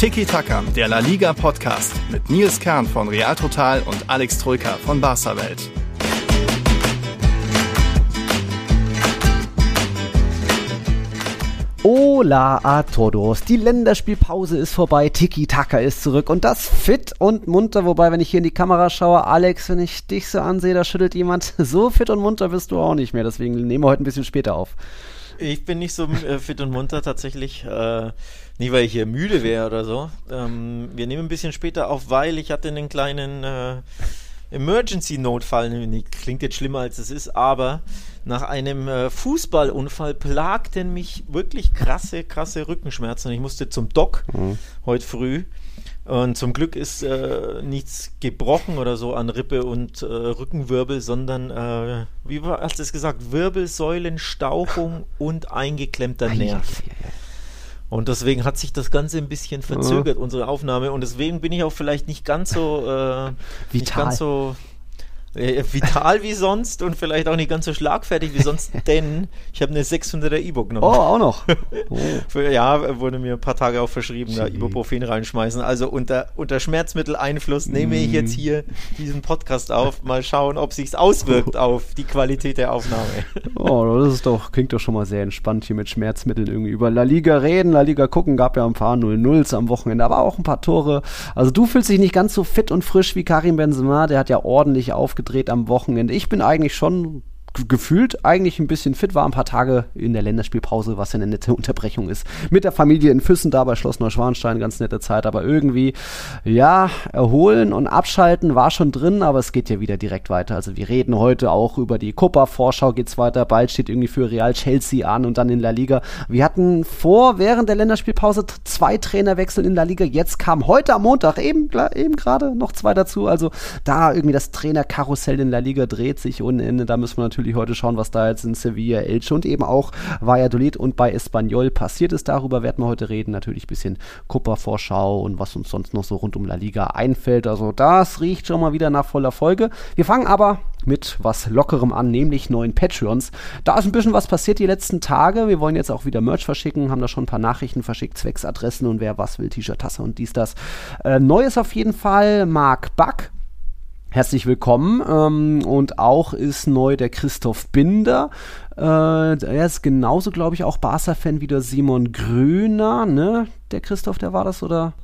Tiki Taka, der La Liga Podcast mit Nils Kern von Real Total und Alex Troika von Barca Welt. Hola a todos. Die Länderspielpause ist vorbei, Tiki Taka ist zurück und das fit und munter. Wobei, wenn ich hier in die Kamera schaue, Alex, wenn ich dich so ansehe, da schüttelt jemand. So fit und munter bist du auch nicht mehr. Deswegen nehmen wir heute ein bisschen später auf. Ich bin nicht so äh, fit und munter tatsächlich. Äh, nicht, weil ich hier müde wäre oder so. Ähm, wir nehmen ein bisschen später auf, weil ich hatte einen kleinen äh, Emergency-Notfall. Klingt jetzt schlimmer als es ist, aber nach einem äh, Fußballunfall plagten mich wirklich krasse, krasse Rückenschmerzen. Ich musste zum Doc mhm. heute früh. Und zum Glück ist äh, nichts gebrochen oder so an Rippe und äh, Rückenwirbel, sondern, äh, wie war, hast du es gesagt, Wirbelsäulenstauchung und eingeklemmter Nerv. Und deswegen hat sich das Ganze ein bisschen verzögert, unsere Aufnahme. Und deswegen bin ich auch vielleicht nicht ganz so, äh, nicht ganz so vital wie sonst und vielleicht auch nicht ganz so schlagfertig wie sonst, denn ich habe eine 600er E-Book genommen. Oh, auch noch. Oh. Für, ja, wurde mir ein paar Tage auch verschrieben, da Ibuprofen reinschmeißen. Also unter, unter Schmerzmitteleinfluss nehme ich jetzt mm. hier diesen Podcast auf. Mal schauen, ob sich's auswirkt auf die Qualität der Aufnahme. Oh, das ist doch, klingt doch schon mal sehr entspannt hier mit Schmerzmitteln irgendwie über La Liga reden, La Liga gucken, gab ja ein paar 0-0s am Wochenende, aber auch ein paar Tore. Also du fühlst dich nicht ganz so fit und frisch wie Karim Benzema, der hat ja ordentlich aufgenommen gedreht am Wochenende. Ich bin eigentlich schon gefühlt eigentlich ein bisschen fit war, ein paar Tage in der Länderspielpause, was ja eine nette Unterbrechung ist. Mit der Familie in Füssen da bei Schloss Neuschwanstein, ganz nette Zeit, aber irgendwie, ja, erholen und abschalten war schon drin, aber es geht ja wieder direkt weiter. Also wir reden heute auch über die Copa-Vorschau geht's weiter, bald steht irgendwie für Real Chelsea an und dann in La Liga. Wir hatten vor, während der Länderspielpause zwei Trainerwechsel in La Liga, jetzt kam heute am Montag eben, eben gerade noch zwei dazu, also da irgendwie das Trainerkarussell in La Liga dreht sich ohne Ende, da müssen wir natürlich natürlich heute schauen, was da jetzt in Sevilla, Elche und eben auch Valladolid und bei Espanyol passiert ist. Darüber werden wir heute reden. Natürlich ein bisschen Copa-Vorschau und was uns sonst noch so rund um La Liga einfällt. Also das riecht schon mal wieder nach voller Folge. Wir fangen aber mit was Lockerem an, nämlich neuen Patreons. Da ist ein bisschen was passiert die letzten Tage. Wir wollen jetzt auch wieder Merch verschicken, haben da schon ein paar Nachrichten verschickt, Zwecksadressen und wer was will, T-Shirt, Tasse und dies, das. Äh, neu ist auf jeden Fall Mark Buck Herzlich willkommen ähm, und auch ist neu der Christoph Binder. Äh, er ist genauso, glaube ich, auch Barca-Fan wie der Simon Grüner, ne? Der Christoph, der war das, oder?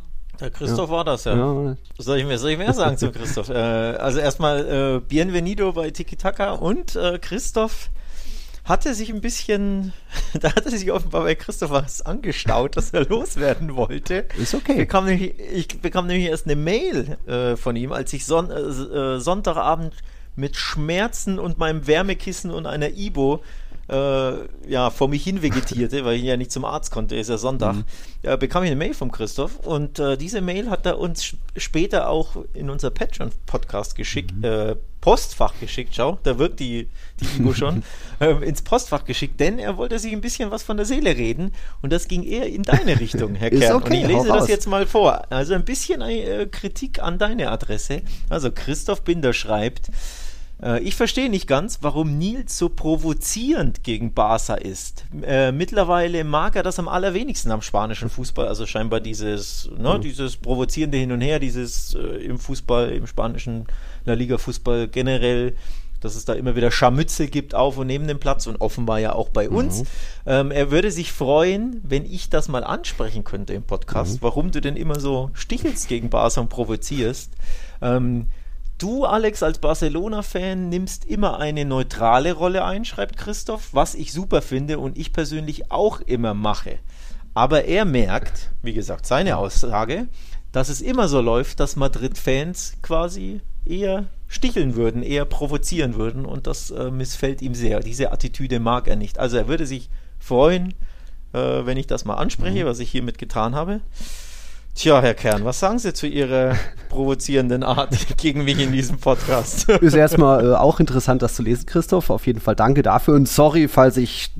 Der Christoph ja. war das, ja. ja. Soll, ich mehr, soll ich mehr sagen zu Christoph? äh, also erstmal äh, Bienvenido bei Tiki Taka und äh, Christoph hat er sich ein bisschen, da hat er sich offenbar bei Christoph was angestaut, dass er loswerden wollte. Ist okay. Ich bekam nämlich, ich bekam nämlich erst eine Mail äh, von ihm, als ich Son äh, Sonntagabend mit Schmerzen und meinem Wärmekissen und einer Ibo äh, ja, vor mich hin vegetierte, weil ich ja nicht zum Arzt konnte, ist ja Sonntag, mhm. ja, bekam ich eine Mail vom Christoph und äh, diese Mail hat er uns später auch in unser Patreon-Podcast geschickt, mhm. äh, Postfach geschickt, schau, da wirkt die, die Igo schon, äh, ins Postfach geschickt, denn er wollte sich ein bisschen was von der Seele reden und das ging eher in deine Richtung, Herr Kern. Okay, und ich lese das jetzt mal vor. Also ein bisschen äh, Kritik an deine Adresse. Also Christoph Binder schreibt, äh, ich verstehe nicht ganz, warum Nils so provozierend gegen Barca ist. Äh, mittlerweile mag er das am allerwenigsten am spanischen Fußball, also scheinbar dieses, ne, mhm. dieses provozierende Hin und Her, dieses äh, im Fußball, im spanischen La Liga Fußball generell dass es da immer wieder Scharmützel gibt auf und neben dem Platz und offenbar ja auch bei uns. Mhm. Ähm, er würde sich freuen, wenn ich das mal ansprechen könnte im Podcast, mhm. warum du denn immer so stichelst gegen Barca und provozierst. Ähm, Du, Alex, als Barcelona-Fan nimmst immer eine neutrale Rolle ein, schreibt Christoph, was ich super finde und ich persönlich auch immer mache. Aber er merkt, wie gesagt, seine Aussage, dass es immer so läuft, dass Madrid-Fans quasi eher sticheln würden, eher provozieren würden und das äh, missfällt ihm sehr. Diese Attitüde mag er nicht. Also er würde sich freuen, äh, wenn ich das mal anspreche, mhm. was ich hiermit getan habe. Tja, Herr Kern, was sagen Sie zu Ihrer provozierenden Art gegen mich in diesem Podcast? Ist erstmal äh, auch interessant, das zu lesen, Christoph. Auf jeden Fall danke dafür und sorry, falls ich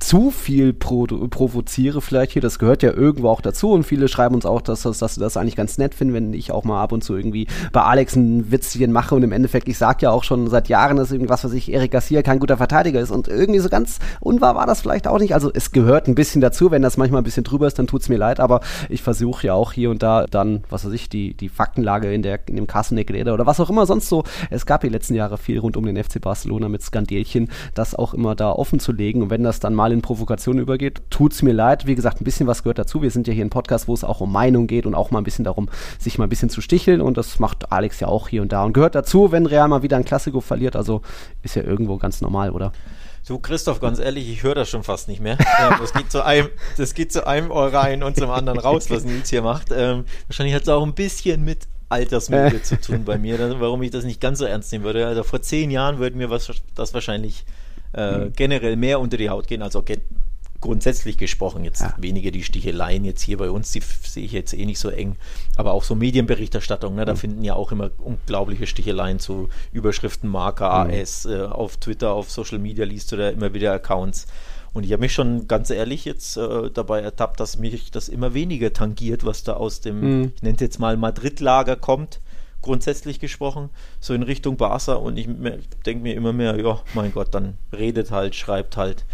zu viel pro provoziere vielleicht hier. Das gehört ja irgendwo auch dazu und viele schreiben uns auch, dass, dass, dass sie das eigentlich ganz nett finden, wenn ich auch mal ab und zu irgendwie bei Alex ein Witzchen mache und im Endeffekt, ich sag ja auch schon seit Jahren, dass irgendwas, was ich, Erik Garcia kein guter Verteidiger ist und irgendwie so ganz unwahr war das vielleicht auch nicht. Also es gehört ein bisschen dazu, wenn das manchmal ein bisschen drüber ist, dann tut's mir leid, aber ich versuche ja auch hier und da dann, was weiß ich, die, die Faktenlage in, der, in dem Carsten oder was auch immer sonst so. Es gab die letzten Jahre viel rund um den FC Barcelona mit Skandelchen, das auch immer da offen zu legen und wenn das dann mal in Provokation übergeht, tut's mir leid. Wie gesagt, ein bisschen was gehört dazu. Wir sind ja hier ein Podcast, wo es auch um Meinung geht und auch mal ein bisschen darum, sich mal ein bisschen zu sticheln und das macht Alex ja auch hier und da und gehört dazu, wenn Real mal wieder ein Klassiko verliert. Also ist ja irgendwo ganz normal, oder? Du, Christoph, ganz ehrlich, ich höre das schon fast nicht mehr. Ähm, das, geht zu einem, das geht zu einem Ohr rein und zum anderen raus, was Nils hier macht. Ähm, wahrscheinlich hat es auch ein bisschen mit Altersmüde zu tun bei mir, warum ich das nicht ganz so ernst nehmen würde. Also vor zehn Jahren würde mir was, das wahrscheinlich äh, mhm. generell mehr unter die Haut gehen. Also grundsätzlich gesprochen, jetzt ja. weniger die Sticheleien jetzt hier bei uns, die sehe ich jetzt eh nicht so eng, aber auch so Medienberichterstattung, ne, da mhm. finden ja auch immer unglaubliche Sticheleien zu Überschriften, Marker, mhm. AS, äh, auf Twitter, auf Social Media liest du da immer wieder Accounts. Und ich habe mich schon ganz ehrlich jetzt äh, dabei ertappt, dass mich das immer weniger tangiert, was da aus dem, mhm. ich nenne es jetzt mal Madrid-Lager kommt, grundsätzlich gesprochen, so in Richtung Barca. Und ich denke mir immer mehr, ja, mein Gott, dann redet halt, schreibt halt.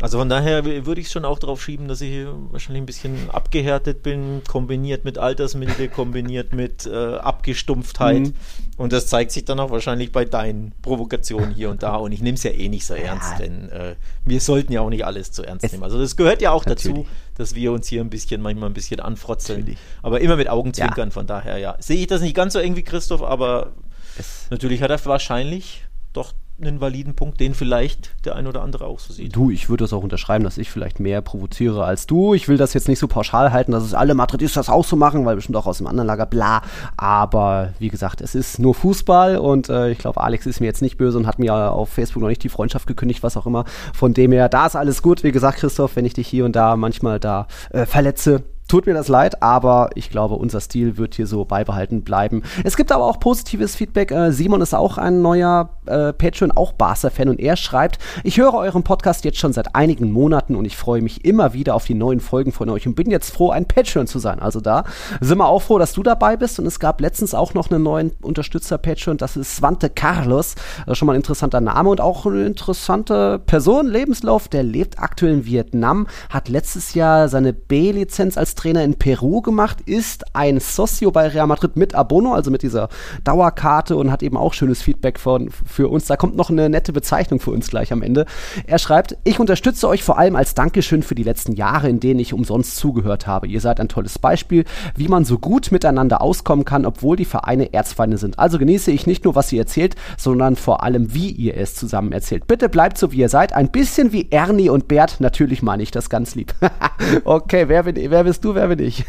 Also von daher würde ich es schon auch darauf schieben, dass ich wahrscheinlich ein bisschen abgehärtet bin, kombiniert mit Altersmilde, kombiniert mit äh, Abgestumpftheit. Mhm. Und das zeigt sich dann auch wahrscheinlich bei deinen Provokationen hier und da. Und ich nehme es ja eh nicht so ernst, ja. denn äh, wir sollten ja auch nicht alles zu ernst es nehmen. Also das gehört ja auch Natürlich. dazu, dass wir uns hier ein bisschen, manchmal ein bisschen anfrotzeln. Natürlich. Aber immer mit Augenzwinkern, ja. von daher ja. Sehe ich das nicht ganz so eng wie Christoph, aber es natürlich hat er wahrscheinlich doch einen validen Punkt, den vielleicht der ein oder andere auch so sieht. Du, ich würde das auch unterschreiben, dass ich vielleicht mehr provoziere als du. Ich will das jetzt nicht so pauschal halten, dass es alle Madridistas das auch so machen, weil bestimmt auch aus dem anderen Lager bla. Aber wie gesagt, es ist nur Fußball und äh, ich glaube, Alex ist mir jetzt nicht böse und hat mir auf Facebook noch nicht die Freundschaft gekündigt, was auch immer. Von dem her, da ist alles gut. Wie gesagt, Christoph, wenn ich dich hier und da manchmal da äh, verletze, Tut mir das leid, aber ich glaube, unser Stil wird hier so beibehalten bleiben. Es gibt aber auch positives Feedback. Äh, Simon ist auch ein neuer äh, Patreon, auch Barca-Fan und er schreibt, ich höre euren Podcast jetzt schon seit einigen Monaten und ich freue mich immer wieder auf die neuen Folgen von euch und bin jetzt froh, ein Patreon zu sein. Also da sind wir auch froh, dass du dabei bist und es gab letztens auch noch einen neuen Unterstützer-Patreon, das ist Svante Carlos. Ist schon mal ein interessanter Name und auch eine interessante Person, Lebenslauf. Der lebt aktuell in Vietnam, hat letztes Jahr seine B-Lizenz als Trainer in Peru gemacht, ist ein Socio bei Real Madrid mit Abono, also mit dieser Dauerkarte und hat eben auch schönes Feedback von, für uns. Da kommt noch eine nette Bezeichnung für uns gleich am Ende. Er schreibt, ich unterstütze euch vor allem als Dankeschön für die letzten Jahre, in denen ich umsonst zugehört habe. Ihr seid ein tolles Beispiel, wie man so gut miteinander auskommen kann, obwohl die Vereine Erzfeinde sind. Also genieße ich nicht nur, was ihr erzählt, sondern vor allem, wie ihr es zusammen erzählt. Bitte bleibt so, wie ihr seid. Ein bisschen wie Ernie und Bert. Natürlich meine ich das ganz lieb. okay, wer, wer bist du, wer bin ich?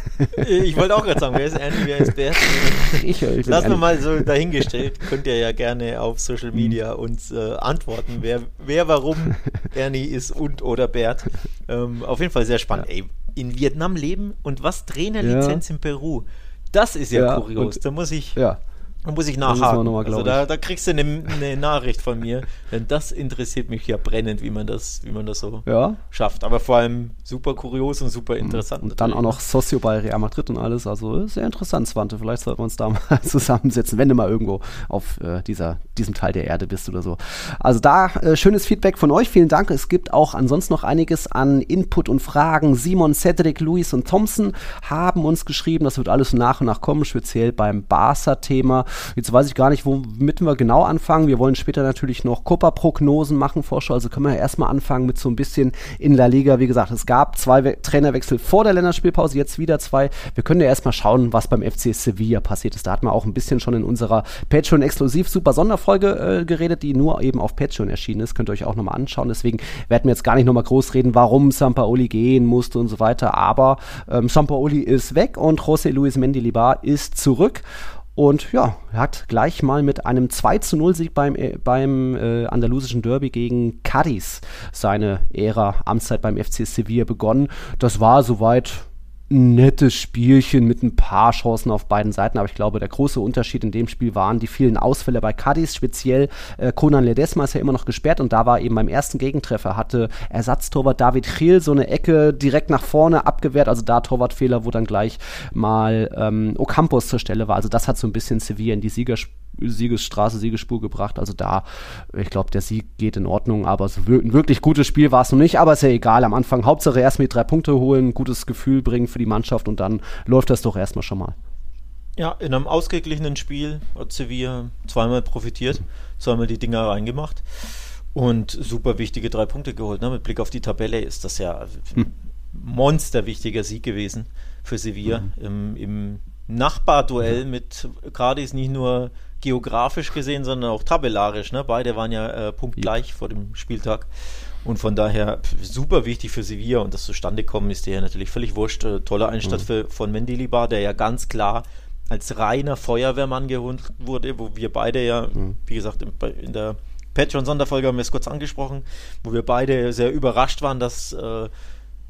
ich wollte auch gerade sagen, wer ist Ernie, wer ist Bert? ich, ich Lass wir mal so dahingestellt. Könnt ihr ja gerne auf Social. Media uns äh, antworten, wer, wer warum Ernie ist und oder Bert. Ähm, auf jeden Fall sehr spannend. Ja. Ey, in Vietnam leben und was Trainerlizenz ja. in Peru? Das ist ja, ja kurios. Da muss ich. Ja muss ich nachhaken. Mal, also da, da, kriegst du eine, eine, Nachricht von mir, denn das interessiert mich ja brennend, wie man das, wie man das so ja. schafft. Aber vor allem super kurios und super interessant. Und dann auch noch Socio bei Real Madrid und alles. Also sehr interessant, Swante. Vielleicht sollten wir uns da mal zusammensetzen, wenn du mal irgendwo auf äh, dieser, diesem Teil der Erde bist oder so. Also da äh, schönes Feedback von euch. Vielen Dank. Es gibt auch ansonsten noch einiges an Input und Fragen. Simon, Cedric, Luis und Thompson haben uns geschrieben. Das wird alles nach und nach kommen, speziell beim Barca-Thema. Jetzt weiß ich gar nicht, womit wir genau anfangen. Wir wollen später natürlich noch Copa-Prognosen machen, Vorschau. Also können wir erstmal anfangen mit so ein bisschen in La Liga. Wie gesagt, es gab zwei We Trainerwechsel vor der Länderspielpause, jetzt wieder zwei. Wir können ja erstmal schauen, was beim FC Sevilla passiert ist. Da hat man auch ein bisschen schon in unserer Patreon-exklusiv super Sonderfolge äh, geredet, die nur eben auf Patreon erschienen ist. Könnt ihr euch auch nochmal anschauen. Deswegen werden wir jetzt gar nicht nochmal groß reden, warum Sampaoli gehen musste und so weiter. Aber ähm, Sampaoli ist weg und José Luis Mendilibar ist zurück. Und ja, er hat gleich mal mit einem 2 zu 0 Sieg beim, äh, beim äh, andalusischen Derby gegen Cadiz seine Ära Amtszeit beim FC Sevilla begonnen. Das war soweit nettes Spielchen mit ein paar Chancen auf beiden Seiten, aber ich glaube, der große Unterschied in dem Spiel waren die vielen Ausfälle bei Cadiz, speziell äh, Conan Ledesma ist ja immer noch gesperrt und da war eben beim ersten Gegentreffer hatte Ersatztorwart David Chiel so eine Ecke direkt nach vorne abgewehrt, also da Torwartfehler, wo dann gleich mal ähm, Ocampos zur Stelle war, also das hat so ein bisschen Sevilla in die Siegerspiel Siegesstraße, Siegespur gebracht. Also da, ich glaube, der Sieg geht in Ordnung, aber so ein wirklich gutes Spiel war es noch nicht. Aber ist ja egal. Am Anfang Hauptsache erst mit drei Punkte holen, gutes Gefühl bringen für die Mannschaft und dann läuft das doch erstmal schon mal. Ja, in einem ausgeglichenen Spiel hat Sevilla zweimal profitiert, zweimal die Dinger reingemacht und super wichtige drei Punkte geholt. Ne? Mit Blick auf die Tabelle ist das ja hm. monsterwichtiger Sieg gewesen für Sevilla mhm. im, im Nachbarduell mhm. mit Cardis nicht nur geografisch gesehen, sondern auch tabellarisch. Ne? Beide waren ja äh, punktgleich ja. vor dem Spieltag. Und von daher super wichtig für Sevilla und das zustande kommen ist ja natürlich völlig wurscht. Äh, toller Einstand mhm. für, von Mendilibar, der ja ganz klar als reiner Feuerwehrmann geholt wurde, wo wir beide ja, mhm. wie gesagt, in, in der Patreon-Sonderfolge haben wir es kurz angesprochen, wo wir beide sehr überrascht waren, dass äh,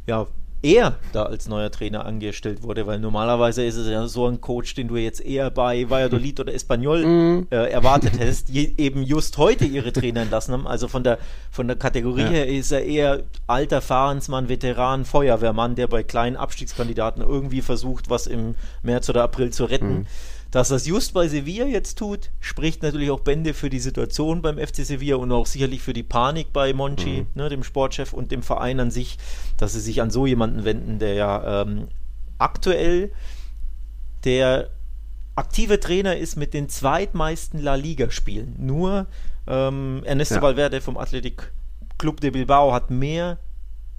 ja, er da als neuer Trainer angestellt wurde, weil normalerweise ist es ja so ein Coach, den du jetzt eher bei Valladolid oder Espanyol mm. äh, erwartet hättest, die eben just heute ihre Trainer entlassen haben. Also von der, von der Kategorie ja. her ist er eher alter Fahrensmann, Veteran, Feuerwehrmann, der bei kleinen Abstiegskandidaten irgendwie versucht, was im März oder April zu retten. Mm. Dass das just bei Sevilla jetzt tut, spricht natürlich auch Bände für die Situation beim FC Sevilla und auch sicherlich für die Panik bei Monchi, mhm. ne, dem Sportchef und dem Verein an sich, dass sie sich an so jemanden wenden, der ja ähm, aktuell der aktive Trainer ist mit den zweitmeisten La Liga-Spielen. Nur ähm, Ernesto ja. Valverde vom Athletic Club de Bilbao hat mehr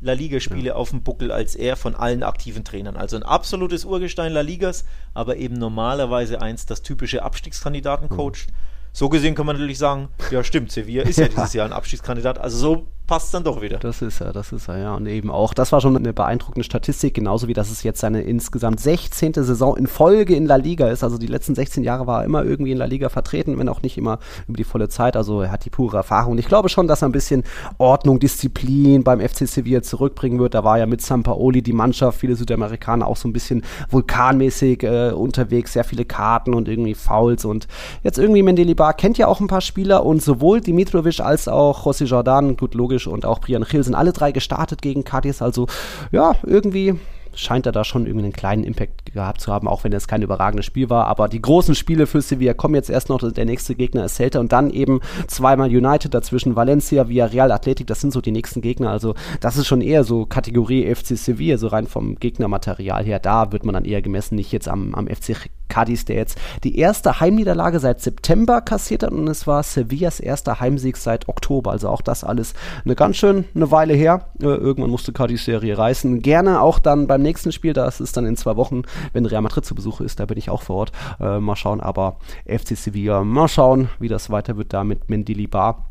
La Liga-Spiele ja. auf dem Buckel als er von allen aktiven Trainern. Also ein absolutes Urgestein La Ligas, aber eben normalerweise eins, das typische Abstiegskandidaten mhm. coacht. Mhm. So gesehen kann man natürlich sagen, ja stimmt, Sevilla ist ja dieses Jahr ein Abstiegskandidat. Also so passt dann doch wieder. Das ist er, das ist er, ja. Und eben auch, das war schon eine beeindruckende Statistik, genauso wie dass es jetzt seine insgesamt 16. Saison in Folge in La Liga ist. Also die letzten 16 Jahre war er immer irgendwie in La Liga vertreten, wenn auch nicht immer über die volle Zeit. Also er hat die pure Erfahrung. Und ich glaube schon, dass er ein bisschen Ordnung, Disziplin beim FC Sevilla zurückbringen wird. Da war ja mit Sampaoli die Mannschaft, viele Südamerikaner auch so ein bisschen vulkanmäßig äh, unterwegs, sehr viele Karten und irgendwie Fouls. Und jetzt irgendwie Mendelibar kennt ja auch ein paar Spieler und sowohl Dimitrovic als auch José Jordan, gut logisch, Jovic und auch Brian Hill sind alle drei gestartet gegen Cadiz. Also ja, irgendwie scheint er da schon irgendwie einen kleinen Impact gehabt zu haben, auch wenn es kein überragendes Spiel war. Aber die großen Spiele für Sevilla kommen jetzt erst noch. Der nächste Gegner ist Celta und dann eben zweimal United dazwischen, Valencia, Villarreal, Athletic. Das sind so die nächsten Gegner. Also das ist schon eher so Kategorie FC Sevilla, so rein vom Gegnermaterial her. Da wird man dann eher gemessen, nicht jetzt am, am FC Cadiz, der jetzt die erste Heimniederlage seit September kassiert hat und es war Sevillas erster Heimsieg seit Oktober. Also auch das alles eine ganz schön eine Weile her. Äh, irgendwann musste Cadiz Serie reißen. Gerne auch dann beim nächsten Spiel, das ist dann in zwei Wochen, wenn Real Madrid zu Besuch ist, da bin ich auch vor Ort. Äh, mal schauen, aber FC Sevilla, mal schauen, wie das weiter wird da mit Mendilibar.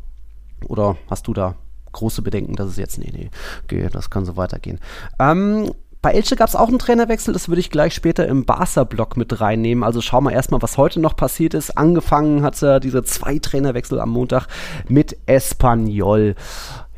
Oder hast du da große Bedenken, dass es jetzt, nee, nee, okay, das kann so weitergehen. Ähm, bei Elche gab es auch einen Trainerwechsel, das würde ich gleich später im Barca-Block mit reinnehmen. Also schauen wir erstmal, was heute noch passiert ist. Angefangen hat er diese zwei Trainerwechsel am Montag mit Espanyol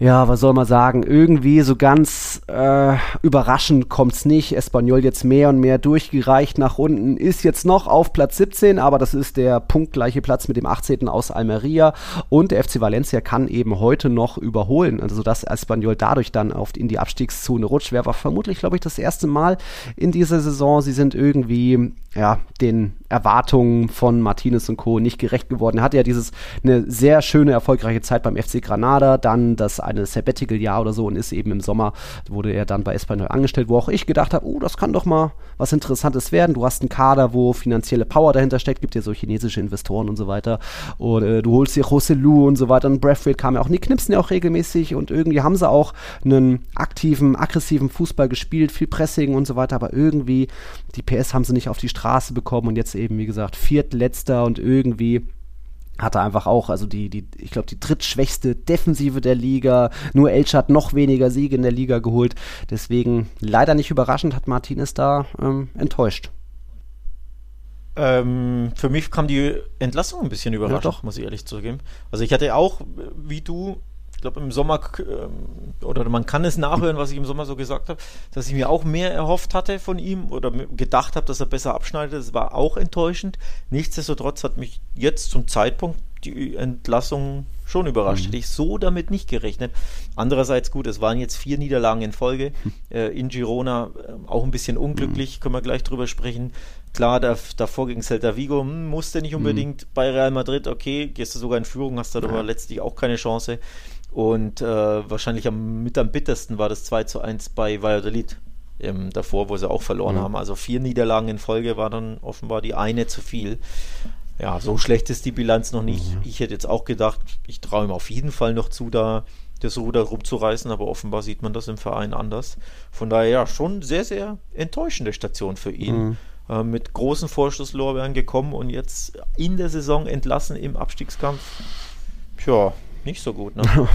ja, was soll man sagen, irgendwie so ganz äh, überraschend kommt's nicht. Espanyol jetzt mehr und mehr durchgereicht nach unten, ist jetzt noch auf Platz 17, aber das ist der punktgleiche Platz mit dem 18. aus Almeria und der FC Valencia kann eben heute noch überholen, also dass Espanyol dadurch dann auf, in die Abstiegszone rutscht. Wäre vermutlich, glaube ich, das erste Mal in dieser Saison. Sie sind irgendwie ja, den Erwartungen von Martinez und Co. nicht gerecht geworden. Er hatte ja dieses eine sehr schöne, erfolgreiche Zeit beim FC Granada, dann das eine Sabbatical-Jahr oder so und ist eben im Sommer, wurde er dann bei Espanyol angestellt, wo auch ich gedacht habe, oh, das kann doch mal was Interessantes werden. Du hast einen Kader, wo finanzielle Power dahinter steckt, gibt ja so chinesische Investoren und so weiter. Und äh, du holst dir José Lu und so weiter. Und Braithwaite kam ja auch, die knipsen ja auch regelmäßig und irgendwie haben sie auch einen aktiven, aggressiven Fußball gespielt, viel Pressing und so weiter, aber irgendwie die PS haben sie nicht auf die Straße bekommen und jetzt eben, wie gesagt, viertletzter und irgendwie hatte einfach auch, also die, die, ich glaube, die drittschwächste Defensive der Liga. Nur Elche hat noch weniger Siege in der Liga geholt. Deswegen leider nicht überraschend, hat Martinez da ähm, enttäuscht. Ähm, für mich kam die Entlassung ein bisschen überraschend, ja, muss ich ehrlich zugeben. Also ich hatte auch, wie du, ich glaube im Sommer, äh, oder man kann es nachhören, was ich im Sommer so gesagt habe, dass ich mir auch mehr erhofft hatte von ihm oder gedacht habe, dass er besser abschneidet. Das war auch enttäuschend. Nichtsdestotrotz hat mich jetzt zum Zeitpunkt die Entlassung schon überrascht. Mhm. Hätte ich so damit nicht gerechnet. Andererseits gut, es waren jetzt vier Niederlagen in Folge. Mhm. Äh, in Girona äh, auch ein bisschen unglücklich, mhm. können wir gleich drüber sprechen. Klar, da, davor gegen Celta Vigo hm, musste nicht unbedingt mhm. bei Real Madrid. Okay, gehst du sogar in Führung, hast du aber ja. letztlich auch keine Chance. Und äh, wahrscheinlich am, mit am bittersten war das 2 zu 1 bei Valladolid. Ähm, davor, wo sie auch verloren mhm. haben. Also vier Niederlagen in Folge war dann offenbar die eine zu viel. Ja, so schlecht ist die Bilanz noch nicht. Mhm. Ich hätte jetzt auch gedacht, ich traue ihm auf jeden Fall noch zu, da das Ruder rumzureißen, aber offenbar sieht man das im Verein anders. Von daher ja, schon sehr, sehr enttäuschende Station für ihn. Mhm. Äh, mit großen Vorschusslorbeeren gekommen und jetzt in der Saison entlassen im Abstiegskampf. Tja, nicht so gut, ne?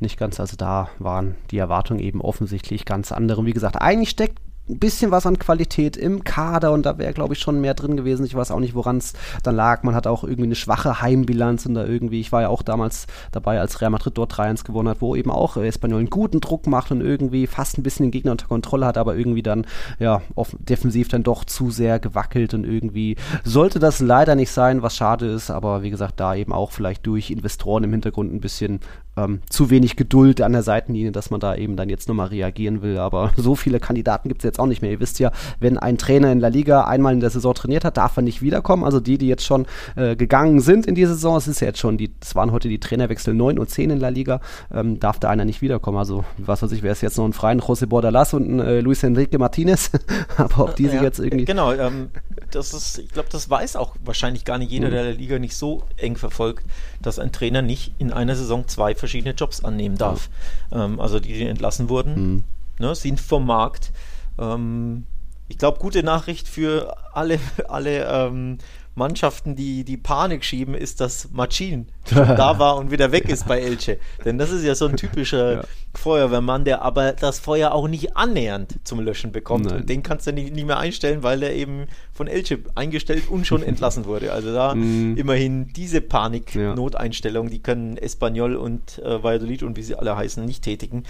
nicht ganz, also da waren die Erwartungen eben offensichtlich ganz andere. Wie gesagt, eigentlich steckt ein bisschen was an Qualität im Kader und da wäre, glaube ich, schon mehr drin gewesen. Ich weiß auch nicht, woran es dann lag. Man hat auch irgendwie eine schwache Heimbilanz und da irgendwie, ich war ja auch damals dabei, als Real Madrid dort 3-1 gewonnen hat, wo eben auch Espanyol einen guten Druck macht und irgendwie fast ein bisschen den Gegner unter Kontrolle hat, aber irgendwie dann, ja, defensiv dann doch zu sehr gewackelt und irgendwie sollte das leider nicht sein, was schade ist, aber wie gesagt, da eben auch vielleicht durch Investoren im Hintergrund ein bisschen ähm, zu wenig Geduld an der Seitenlinie, dass man da eben dann jetzt nochmal reagieren will. Aber so viele Kandidaten gibt es jetzt auch nicht mehr. Ihr wisst ja, wenn ein Trainer in La Liga einmal in der Saison trainiert hat, darf er nicht wiederkommen. Also die, die jetzt schon äh, gegangen sind in die Saison, es ist ja jetzt schon, die, es waren heute die Trainerwechsel 9 und 10 in La Liga, ähm, darf da einer nicht wiederkommen. Also was weiß ich, wäre es jetzt noch ein freien José Bordalas und ein äh, Luis Enrique Martinez. Aber ob die sich ja, jetzt irgendwie. Genau, ähm, das ist, ich glaube, das weiß auch wahrscheinlich gar nicht jeder, mhm. der La Liga nicht so eng verfolgt, dass ein Trainer nicht in einer Saison zwei verschiedene Jobs annehmen darf. Ähm, also die, die entlassen wurden, mhm. ne, sind vom Markt. Ähm, ich glaube, gute Nachricht für alle, alle ähm, Mannschaften, die die Panik schieben, ist, dass Machin da war und wieder weg ist bei Elche. Denn das ist ja so ein typischer ja. Feuerwehrmann, der aber das Feuer auch nicht annähernd zum Löschen bekommt. Nein. Und den kannst du nicht, nicht mehr einstellen, weil der eben von Elche eingestellt und schon entlassen wurde. Also da mm. immerhin diese Panik-Noteinstellung, die können Espanyol und äh, Valladolid und wie sie alle heißen, nicht tätigen.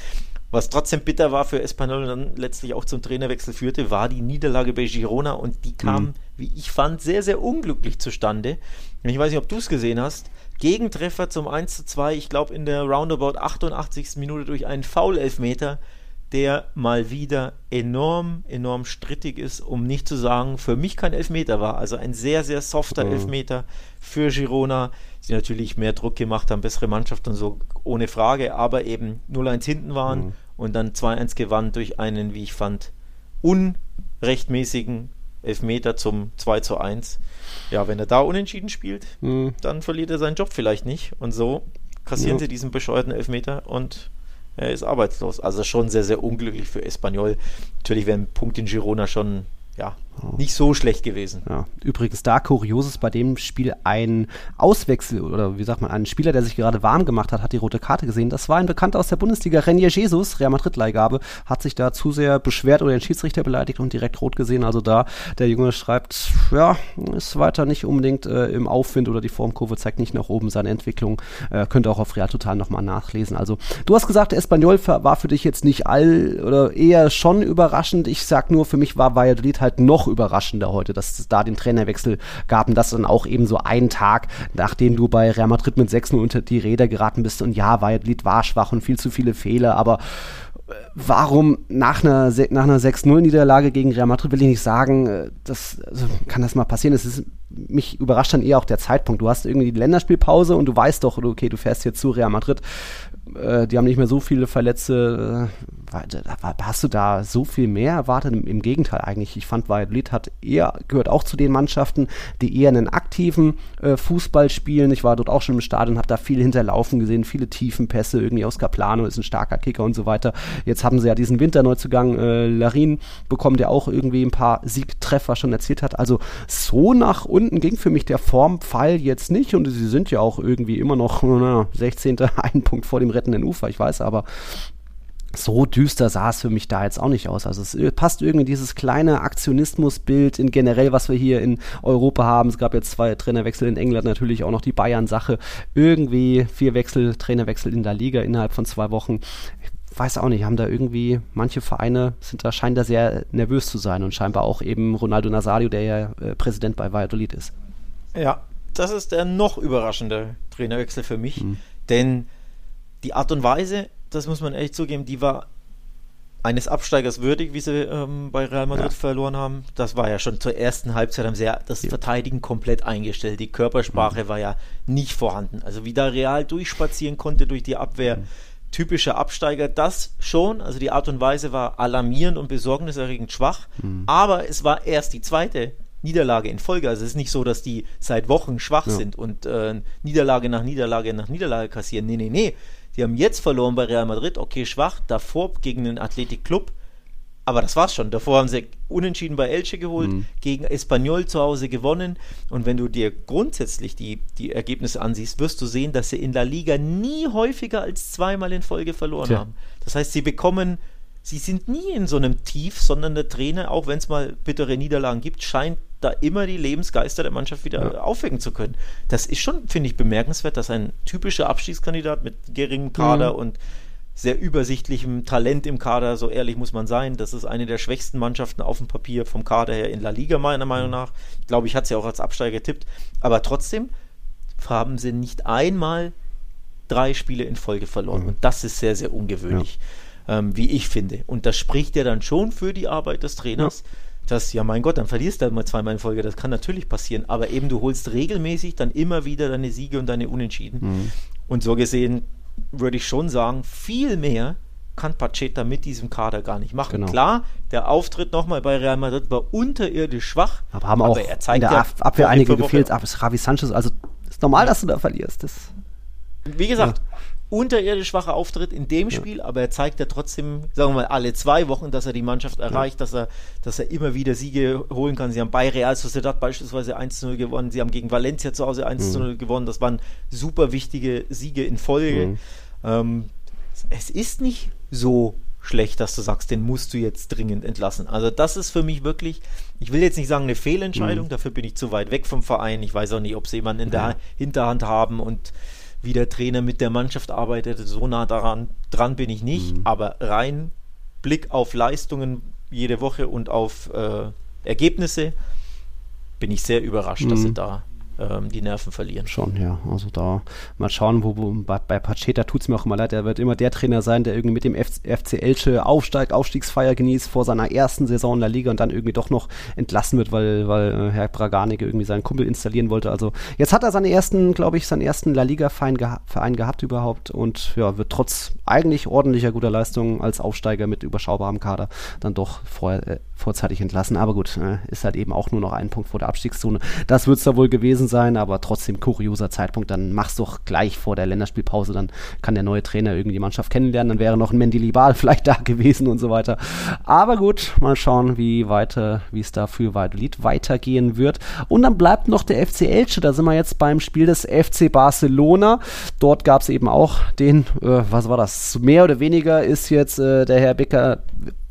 Was trotzdem bitter war für Espanyol und dann letztlich auch zum Trainerwechsel führte, war die Niederlage bei Girona und die kam, mhm. Wie ich fand, sehr, sehr unglücklich zustande. Ich weiß nicht, ob du es gesehen hast. Gegentreffer zum 1 zu 2, ich glaube in der Roundabout 88. Minute durch einen Foul-Elfmeter, der mal wieder enorm, enorm strittig ist, um nicht zu sagen, für mich kein Elfmeter war. Also ein sehr, sehr softer mhm. Elfmeter für Girona, die natürlich mehr Druck gemacht haben, bessere Mannschaft und so, ohne Frage, aber eben 0-1 hinten waren. Mhm und dann 2-1 gewann durch einen, wie ich fand, unrechtmäßigen Elfmeter zum 2 zu 1. Ja, wenn er da unentschieden spielt, mhm. dann verliert er seinen Job vielleicht nicht. Und so kassieren ja. sie diesen bescheuerten Elfmeter und er ist arbeitslos. Also schon sehr, sehr unglücklich für Espanyol. Natürlich wäre ein Punkt in Girona schon ja, nicht so schlecht gewesen. Ja. Übrigens da Kurioses bei dem Spiel ein Auswechsel oder wie sagt man, ein Spieler, der sich gerade warm gemacht hat, hat die rote Karte gesehen. Das war ein Bekannter aus der Bundesliga, Renier Jesus, Real Madrid Leihgabe, hat sich da zu sehr beschwert oder den Schiedsrichter beleidigt und direkt rot gesehen. Also da der Junge schreibt, ja, ist weiter nicht unbedingt äh, im Aufwind oder die Formkurve zeigt nicht nach oben seine Entwicklung. Äh, könnt ihr auch auf Real Total nochmal nachlesen. Also du hast gesagt, Espanyol war für dich jetzt nicht all oder eher schon überraschend. Ich sag nur, für mich war Valladolid halt noch noch überraschender heute, dass es da den Trainerwechsel gab und das dann auch eben so einen Tag, nachdem du bei Real Madrid mit 6-0 unter die Räder geraten bist und ja, Valladolid war schwach und viel zu viele Fehler, aber äh, warum nach einer, nach einer 6-0-Niederlage gegen Real Madrid will ich nicht sagen, äh, das also kann das mal passieren. Es ist, mich überrascht dann eher auch der Zeitpunkt. Du hast irgendwie die Länderspielpause und du weißt doch, okay, du fährst jetzt zu Real Madrid. Äh, die haben nicht mehr so viele Verletzte hast du da so viel mehr erwartet? Im, Gegenteil eigentlich. Ich fand, Valladolid hat eher, gehört auch zu den Mannschaften, die eher einen aktiven äh, Fußball spielen. Ich war dort auch schon im Stadion, habe da viel hinterlaufen gesehen, viele Tiefenpässe, irgendwie aus Caplano ist ein starker Kicker und so weiter. Jetzt haben sie ja diesen Winterneuzugang äh, Larin bekommen, der auch irgendwie ein paar Siegtreffer schon erzielt hat. Also so nach unten ging für mich der Formpfeil jetzt nicht und sie sind ja auch irgendwie immer noch na, 16. einen Punkt vor dem rettenden Ufer, ich weiß aber so düster sah es für mich da jetzt auch nicht aus. Also es passt irgendwie dieses kleine Aktionismusbild in generell, was wir hier in Europa haben. Es gab jetzt zwei Trainerwechsel in England, natürlich auch noch die Bayern-Sache. Irgendwie vier Wechsel, Trainerwechsel in der Liga innerhalb von zwei Wochen. Weiß auch nicht, haben da irgendwie, manche Vereine sind da, scheinen da sehr nervös zu sein und scheinbar auch eben Ronaldo Nazario, der ja äh, Präsident bei Valladolid ist. Ja, das ist der noch überraschende Trainerwechsel für mich, mhm. denn die Art und Weise, das muss man echt zugeben, die war eines Absteigers würdig, wie sie ähm, bei Real Madrid ja. verloren haben. Das war ja schon zur ersten Halbzeit haben sie ja das ja. Verteidigen komplett eingestellt. Die Körpersprache mhm. war ja nicht vorhanden. Also wie da Real durchspazieren konnte durch die Abwehr. Mhm. Typischer Absteiger, das schon. Also die Art und Weise war alarmierend und besorgniserregend schwach. Mhm. Aber es war erst die zweite Niederlage in Folge. Also es ist nicht so, dass die seit Wochen schwach ja. sind und äh, Niederlage nach Niederlage nach Niederlage kassieren. Nee, nee, nee. Die haben jetzt verloren bei Real Madrid, okay, schwach, davor gegen den Athletic Club. Aber das war's schon. Davor haben sie unentschieden bei Elche geholt, mhm. gegen Espanyol zu Hause gewonnen. Und wenn du dir grundsätzlich die, die Ergebnisse ansiehst, wirst du sehen, dass sie in der Liga nie häufiger als zweimal in Folge verloren Tja. haben. Das heißt, sie bekommen, sie sind nie in so einem Tief, sondern der Trainer, auch wenn es mal bittere Niederlagen gibt, scheint da immer die Lebensgeister der Mannschaft wieder ja. aufwecken zu können. Das ist schon, finde ich, bemerkenswert, dass ein typischer Abstiegskandidat mit geringem Kader mhm. und sehr übersichtlichem Talent im Kader, so ehrlich muss man sein. Das ist eine der schwächsten Mannschaften auf dem Papier vom Kader her in La Liga, meiner Meinung mhm. nach. Ich glaube, ich hatte sie auch als Absteiger getippt. Aber trotzdem haben sie nicht einmal drei Spiele in Folge verloren. Mhm. Und das ist sehr, sehr ungewöhnlich, ja. ähm, wie ich finde. Und das spricht ja dann schon für die Arbeit des Trainers. Ja das, ja mein Gott, dann verlierst du halt mal zweimal in Folge, das kann natürlich passieren, aber eben du holst regelmäßig dann immer wieder deine Siege und deine Unentschieden. Mhm. Und so gesehen würde ich schon sagen, viel mehr kann Pacheta mit diesem Kader gar nicht machen. Genau. Klar, der Auftritt nochmal bei Real Madrid war unterirdisch schwach. Aber haben auch er zeigt in der ja Abwehr einige gefehlt. Aber es Javi Sanchez, also ist normal, ja. dass du da verlierst. Das, Wie gesagt, ja unterirdisch schwacher Auftritt in dem Spiel, aber er zeigt ja trotzdem, sagen wir mal, alle zwei Wochen, dass er die Mannschaft erreicht, dass, er, dass er immer wieder Siege holen kann. Sie haben bei Real Sociedad beispielsweise 1-0 gewonnen, sie haben gegen Valencia zu Hause 1-0 mhm. gewonnen. Das waren super wichtige Siege in Folge. Mhm. Ähm, es ist nicht so schlecht, dass du sagst, den musst du jetzt dringend entlassen. Also das ist für mich wirklich, ich will jetzt nicht sagen eine Fehlentscheidung, mhm. dafür bin ich zu weit weg vom Verein. Ich weiß auch nicht, ob sie jemanden in der Hinterhand haben und wie der Trainer mit der Mannschaft arbeitet, so nah daran dran bin ich nicht, mhm. aber rein Blick auf Leistungen jede Woche und auf äh, Ergebnisse bin ich sehr überrascht, mhm. dass sie mhm. da ähm, die Nerven verlieren. Schon, ja. Also da mal schauen, wo, wo bei, bei Pacheta tut es mir auch immer leid. Er wird immer der Trainer sein, der irgendwie mit dem FC, FC Elche Aufsteig, Aufstiegsfeier genießt vor seiner ersten Saison in der Liga und dann irgendwie doch noch entlassen wird, weil, weil äh, Herr Braganik irgendwie seinen Kumpel installieren wollte. Also jetzt hat er seinen ersten, glaube ich, seinen ersten La Liga-Verein geha gehabt überhaupt und ja, wird trotz eigentlich ordentlicher guter Leistungen als Aufsteiger mit überschaubarem Kader dann doch vorher, äh, vorzeitig entlassen. Aber gut, äh, ist halt eben auch nur noch ein Punkt vor der Abstiegszone. Das wird es da wohl gewesen sein, aber trotzdem kurioser Zeitpunkt. Dann mach's doch gleich vor der Länderspielpause, dann kann der neue Trainer irgendwie die Mannschaft kennenlernen. Dann wäre noch ein Mendilibal vielleicht da gewesen und so weiter. Aber gut, mal schauen, wie weiter, wie es da für Valladolid weitergehen wird. Und dann bleibt noch der FC Elche. Da sind wir jetzt beim Spiel des FC Barcelona. Dort gab es eben auch den, äh, was war das? Mehr oder weniger ist jetzt äh, der Herr Becker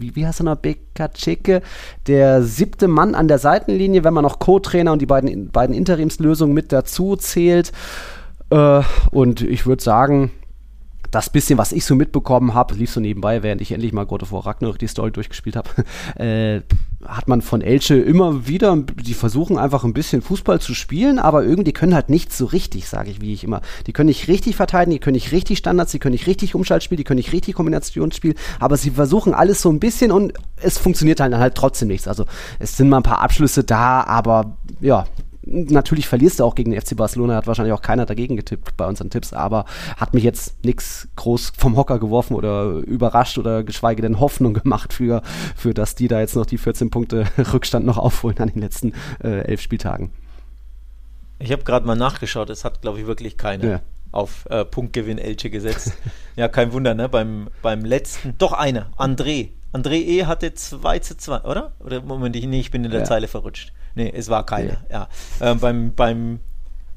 wie, wie heißt er noch, Bekaceke, der siebte Mann an der Seitenlinie, wenn man noch Co-Trainer und die beiden, beiden Interimslösungen mit dazu zählt. Äh, und ich würde sagen, das bisschen, was ich so mitbekommen habe, lief so nebenbei, während ich endlich mal God of War Ragnarök die Story durchgespielt habe, äh, hat man von Elche immer wieder, die versuchen einfach ein bisschen Fußball zu spielen, aber irgendwie können halt nicht so richtig, sage ich, wie ich immer. Die können nicht richtig verteidigen, die können nicht richtig Standards, die können nicht richtig Umschaltspiel, die können nicht richtig Kombinationsspiel, aber sie versuchen alles so ein bisschen und es funktioniert halt, halt trotzdem nichts. Also es sind mal ein paar Abschlüsse da, aber ja, Natürlich verlierst du auch gegen den FC Barcelona, hat wahrscheinlich auch keiner dagegen getippt bei unseren Tipps, aber hat mich jetzt nichts groß vom Hocker geworfen oder überrascht oder geschweige denn Hoffnung gemacht für, für dass die da jetzt noch die 14 Punkte Rückstand noch aufholen an den letzten äh, elf Spieltagen. Ich habe gerade mal nachgeschaut, es hat, glaube ich, wirklich keiner ja. auf äh, Punktgewinn Elche gesetzt. ja, kein Wunder, ne? Beim, beim letzten, doch einer, André. André E. hatte 2 zu 2, oder? Oder Moment, ich, nee, ich bin in der ja. Zeile verrutscht. Nee, es war keine. Nee. Ja. Ähm, beim, beim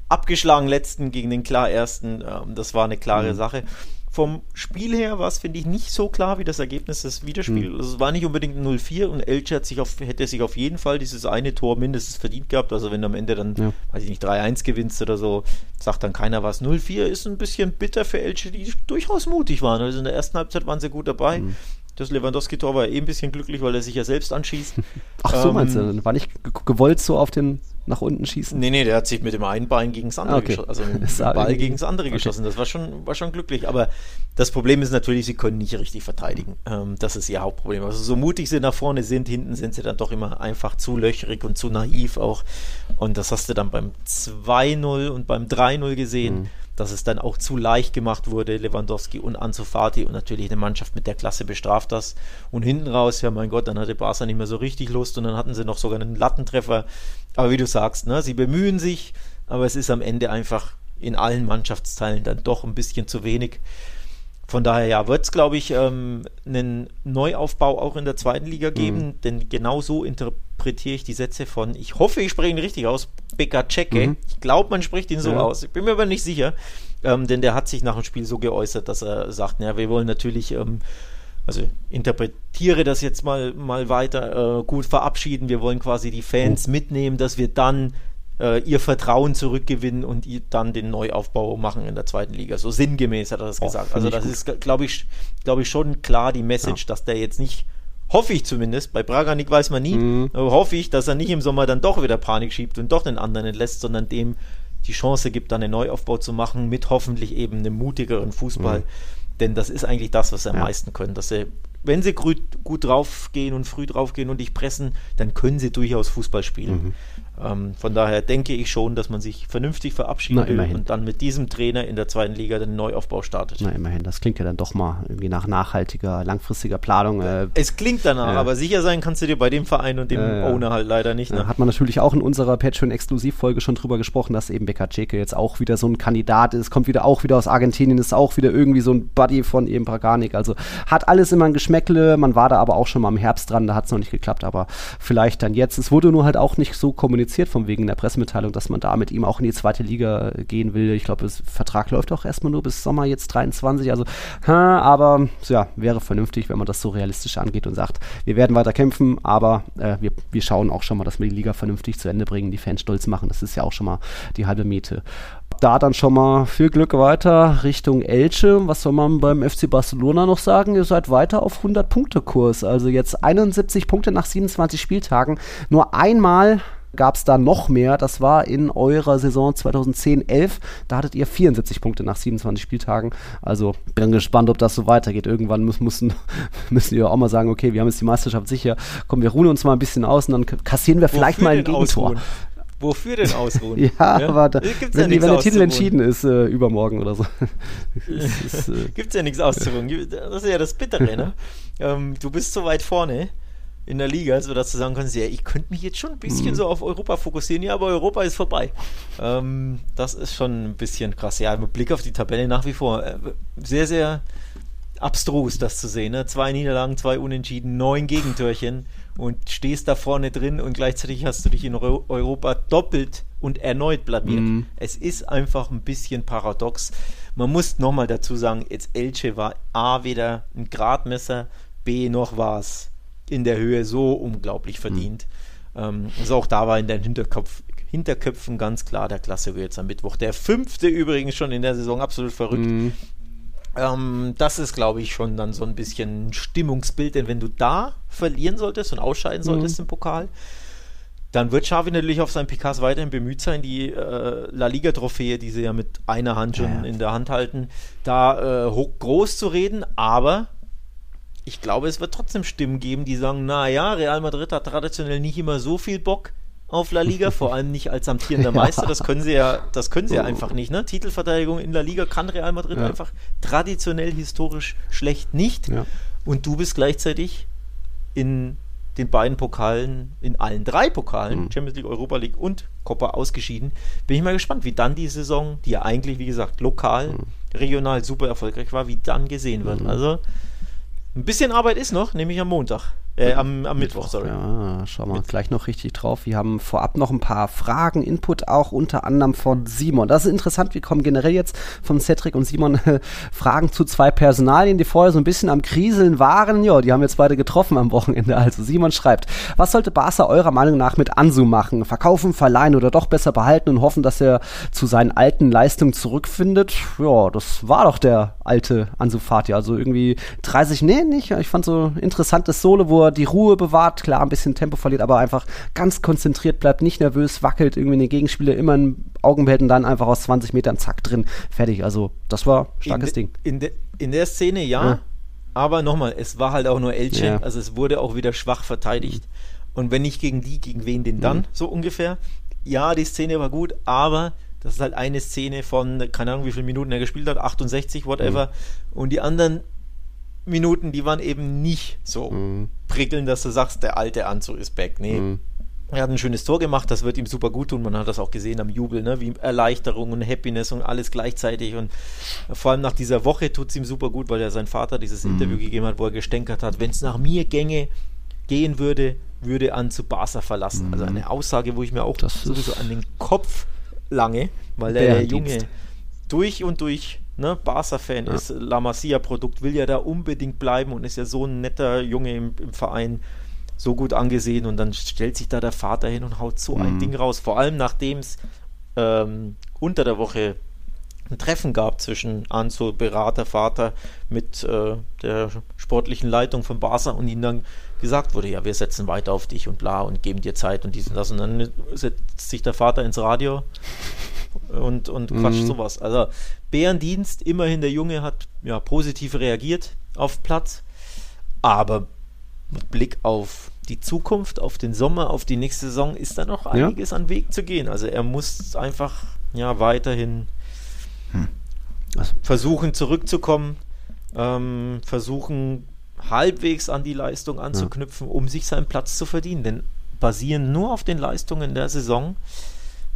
abgeschlagen letzten gegen den klar ersten. Ähm, das war eine klare mhm. Sache. Vom Spiel her war es, finde ich, nicht so klar wie das Ergebnis des Wiederspiels. Mhm. Also es war nicht unbedingt ein 0-4 und Elche hat sich auf, hätte sich auf jeden Fall dieses eine Tor mindestens verdient gehabt. Also wenn du am Ende dann, ja. weiß ich nicht, 3-1 gewinnst oder so, sagt dann keiner was. 0-4 ist ein bisschen bitter für Elche, die durchaus mutig waren. Also in der ersten Halbzeit waren sie gut dabei. Mhm. Das Lewandowski-Tor war eh ein bisschen glücklich, weil er sich ja selbst anschießt. Ach so, ähm, meinst du? War nicht gewollt so auf den nach unten schießen? Nee, nee, der hat sich mit dem einen Bein gegen das andere okay. geschossen. Also mit dem Ball gegen das andere okay. geschossen. Das war schon, war schon glücklich. Aber das Problem ist natürlich, sie können nicht richtig verteidigen. Ähm, das ist ihr Hauptproblem. Also so mutig sie nach vorne sind, hinten sind sie dann doch immer einfach zu löchrig und zu naiv auch. Und das hast du dann beim 2-0 und beim 3-0 gesehen. Mhm dass es dann auch zu leicht gemacht wurde, Lewandowski und Ansu Fati und natürlich eine Mannschaft mit der Klasse bestraft das. Und hinten raus, ja mein Gott, dann hatte Barca nicht mehr so richtig Lust und dann hatten sie noch sogar einen Lattentreffer. Aber wie du sagst, ne, sie bemühen sich, aber es ist am Ende einfach in allen Mannschaftsteilen dann doch ein bisschen zu wenig. Von daher ja, wird es, glaube ich, ähm, einen Neuaufbau auch in der zweiten Liga geben, mhm. denn genau so interpretiere ich die Sätze von, ich hoffe, ich spreche ihn richtig aus, Bekaceke. Mhm. Ich glaube, man spricht ihn so ja. aus. Ich bin mir aber nicht sicher, ähm, denn der hat sich nach dem Spiel so geäußert, dass er sagt, ja, wir wollen natürlich ähm, also interpretiere das jetzt mal, mal weiter, äh, gut verabschieden. Wir wollen quasi die Fans mhm. mitnehmen, dass wir dann äh, ihr Vertrauen zurückgewinnen und dann den Neuaufbau machen in der zweiten Liga. So sinngemäß hat er das oh, gesagt. Also das ist, glaube ich, glaube ich, schon klar die Message, ja. dass der jetzt nicht, hoffe ich zumindest, bei Braganik weiß man nie, mhm. aber hoffe ich, dass er nicht im Sommer dann doch wieder Panik schiebt und doch den anderen entlässt, sondern dem die Chance gibt, dann einen Neuaufbau zu machen mit hoffentlich eben einem mutigeren Fußball. Mhm. Denn das ist eigentlich das, was sie am ja. meisten können, dass sie wenn sie gut, gut draufgehen und früh draufgehen und dich pressen, dann können sie durchaus Fußball spielen. Mhm. Ähm, von daher denke ich schon, dass man sich vernünftig verabschieden Na, will und dann mit diesem Trainer in der zweiten Liga den Neuaufbau startet. Na, immerhin. Das klingt ja dann doch mal irgendwie nach nachhaltiger, langfristiger Planung. Äh, es klingt danach, äh, aber sicher sein kannst du dir bei dem Verein und dem äh, Owner halt leider nicht. Ne? Hat man natürlich auch in unserer Patreon-Exklusivfolge schon drüber gesprochen, dass eben Becker Ceke jetzt auch wieder so ein Kandidat ist, kommt wieder auch wieder aus Argentinien, ist auch wieder irgendwie so ein Buddy von eben Braganik. Also hat alles immer ein Geschmäckle. Man war da aber auch schon mal im Herbst dran, da hat es noch nicht geklappt, aber vielleicht dann jetzt. Es wurde nur halt auch nicht so kommuniziert kommuniziert, von wegen der Pressemitteilung, dass man da mit ihm auch in die zweite Liga gehen will. Ich glaube, das Vertrag läuft auch erstmal nur bis Sommer jetzt 23. Also, aber ja, wäre vernünftig, wenn man das so realistisch angeht und sagt, wir werden weiter kämpfen, aber äh, wir, wir schauen auch schon mal, dass wir die Liga vernünftig zu Ende bringen, die Fans stolz machen. Das ist ja auch schon mal die halbe Miete da dann schon mal viel Glück weiter Richtung Elche. Was soll man beim FC Barcelona noch sagen? Ihr seid weiter auf 100-Punkte-Kurs. Also jetzt 71 Punkte nach 27 Spieltagen. Nur einmal gab es da noch mehr. Das war in eurer Saison 2010-11. Da hattet ihr 74 Punkte nach 27 Spieltagen. Also bin gespannt, ob das so weitergeht. Irgendwann müssen, müssen, müssen wir auch mal sagen, okay, wir haben jetzt die Meisterschaft sicher. Komm, wir ruhen uns mal ein bisschen aus und dann kassieren wir vielleicht Wofür mal ein Gegentor. Ausruhen? Wofür denn ausruhen? ja, ja, aber da, wenn, ja wenn der Titel entschieden ist, äh, übermorgen oder so. äh, Gibt es ja nichts auszuruhen. Das ist ja das Bittere, ne? ähm, du bist so weit vorne in der Liga, so dass du sagen kannst, ja, ich könnte mich jetzt schon ein bisschen mhm. so auf Europa fokussieren, ja, aber Europa ist vorbei. Ähm, das ist schon ein bisschen krass. Ja, mit Blick auf die Tabelle nach wie vor äh, sehr, sehr abstrus, das zu sehen. Ne? Zwei Niederlagen, zwei Unentschieden, neun Gegentörchen und stehst da vorne drin und gleichzeitig hast du dich in Europa doppelt und erneut blamiert. Mhm. Es ist einfach ein bisschen paradox. Man muss nochmal dazu sagen, jetzt Elche war A weder ein Gradmesser, B noch war es in der Höhe so unglaublich verdient. Mhm. Ähm, also auch da war in den Hinterkopf, Hinterköpfen ganz klar der Klasse jetzt am Mittwoch. Der fünfte übrigens schon in der Saison, absolut verrückt. Mhm. Ähm, das ist, glaube ich, schon dann so ein bisschen ein Stimmungsbild, denn wenn du da verlieren solltest und ausscheiden mhm. solltest mhm. im Pokal, dann wird Xavi natürlich auf seinen Pikas weiterhin bemüht sein, die äh, La Liga-Trophäe, die sie ja mit einer Hand schon ja. in der Hand halten, da äh, hoch, groß zu reden, aber ich glaube, es wird trotzdem Stimmen geben, die sagen, naja, Real Madrid hat traditionell nicht immer so viel Bock auf La Liga, vor allem nicht als amtierender Meister. Das können sie ja, das können sie ja einfach nicht. Ne? Titelverteidigung in La Liga kann Real Madrid ja. einfach traditionell historisch schlecht nicht. Ja. Und du bist gleichzeitig in den beiden Pokalen, in allen drei Pokalen, mhm. Champions League, Europa League und Copa ausgeschieden. Bin ich mal gespannt, wie dann die Saison, die ja eigentlich, wie gesagt, lokal, mhm. regional super erfolgreich war, wie dann gesehen wird. Mhm. Also ein bisschen Arbeit ist noch, nämlich am Montag. Äh, am, am Mittwoch, Mittwoch, sorry. Ja, schau mal, Mittwoch. gleich noch richtig drauf. Wir haben vorab noch ein paar Fragen, Input auch unter anderem von Simon. Das ist interessant, wir kommen generell jetzt von Cedric und Simon äh, Fragen zu zwei Personalien, die vorher so ein bisschen am Kriseln waren. Ja, die haben jetzt beide getroffen am Wochenende. Also Simon schreibt, was sollte Barca eurer Meinung nach mit Ansu machen? Verkaufen, verleihen oder doch besser behalten und hoffen, dass er zu seinen alten Leistungen zurückfindet? Ja, das war doch der alte Ansu Fati. Also irgendwie 30, nee, nicht. Ich fand so interessantes Solo, wo er die Ruhe bewahrt, klar ein bisschen Tempo verliert, aber einfach ganz konzentriert bleibt, nicht nervös, wackelt irgendwie den Gegenspieler immer ein Augen behält und dann einfach aus 20 Metern zack drin, fertig. Also das war ein starkes in Ding. In, de, in der Szene ja, ja. aber nochmal, es war halt auch nur Elche, ja. also es wurde auch wieder schwach verteidigt. Mhm. Und wenn nicht gegen die, gegen wen denn dann, mhm. so ungefähr. Ja, die Szene war gut, aber das ist halt eine Szene von, keine Ahnung, wie viele Minuten er gespielt hat, 68, whatever. Mhm. Und die anderen Minuten, die waren eben nicht so mhm. prickelnd, dass du sagst, der alte Anzug ist back. Nee. Mhm. Er hat ein schönes Tor gemacht, das wird ihm super gut tun. Man hat das auch gesehen am Jubel, ne? wie Erleichterung und Happiness und alles gleichzeitig. Und vor allem nach dieser Woche tut es ihm super gut, weil er sein Vater dieses mhm. Interview gegeben hat, wo er gestänkert hat, wenn es nach mir gänge, gehen würde, würde an zu Barca verlassen. Also mhm. eine Aussage, wo ich mir auch das sowieso an den Kopf lange, weil der Junge durch und durch ne, Barca-Fan ja. ist, La Masia-Produkt, will ja da unbedingt bleiben und ist ja so ein netter Junge im, im Verein, so gut angesehen und dann stellt sich da der Vater hin und haut so mhm. ein Ding raus. Vor allem nachdem es ähm, unter der Woche ein Treffen gab zwischen Anzo, Berater, Vater mit äh, der sportlichen Leitung von Barca und ihnen dann gesagt wurde, ja, wir setzen weiter auf dich und bla und geben dir Zeit und dies und das. Und dann setzt sich der Vater ins Radio und, und quatscht mhm. sowas. Also Bärendienst, immerhin der Junge hat ja positiv reagiert auf Platz, aber mit Blick auf die Zukunft, auf den Sommer, auf die nächste Saison ist da noch einiges ja. an Weg zu gehen. Also er muss einfach ja weiterhin hm. versuchen zurückzukommen, ähm, versuchen halbwegs an die Leistung anzuknüpfen, ja. um sich seinen Platz zu verdienen. Denn basierend nur auf den Leistungen der Saison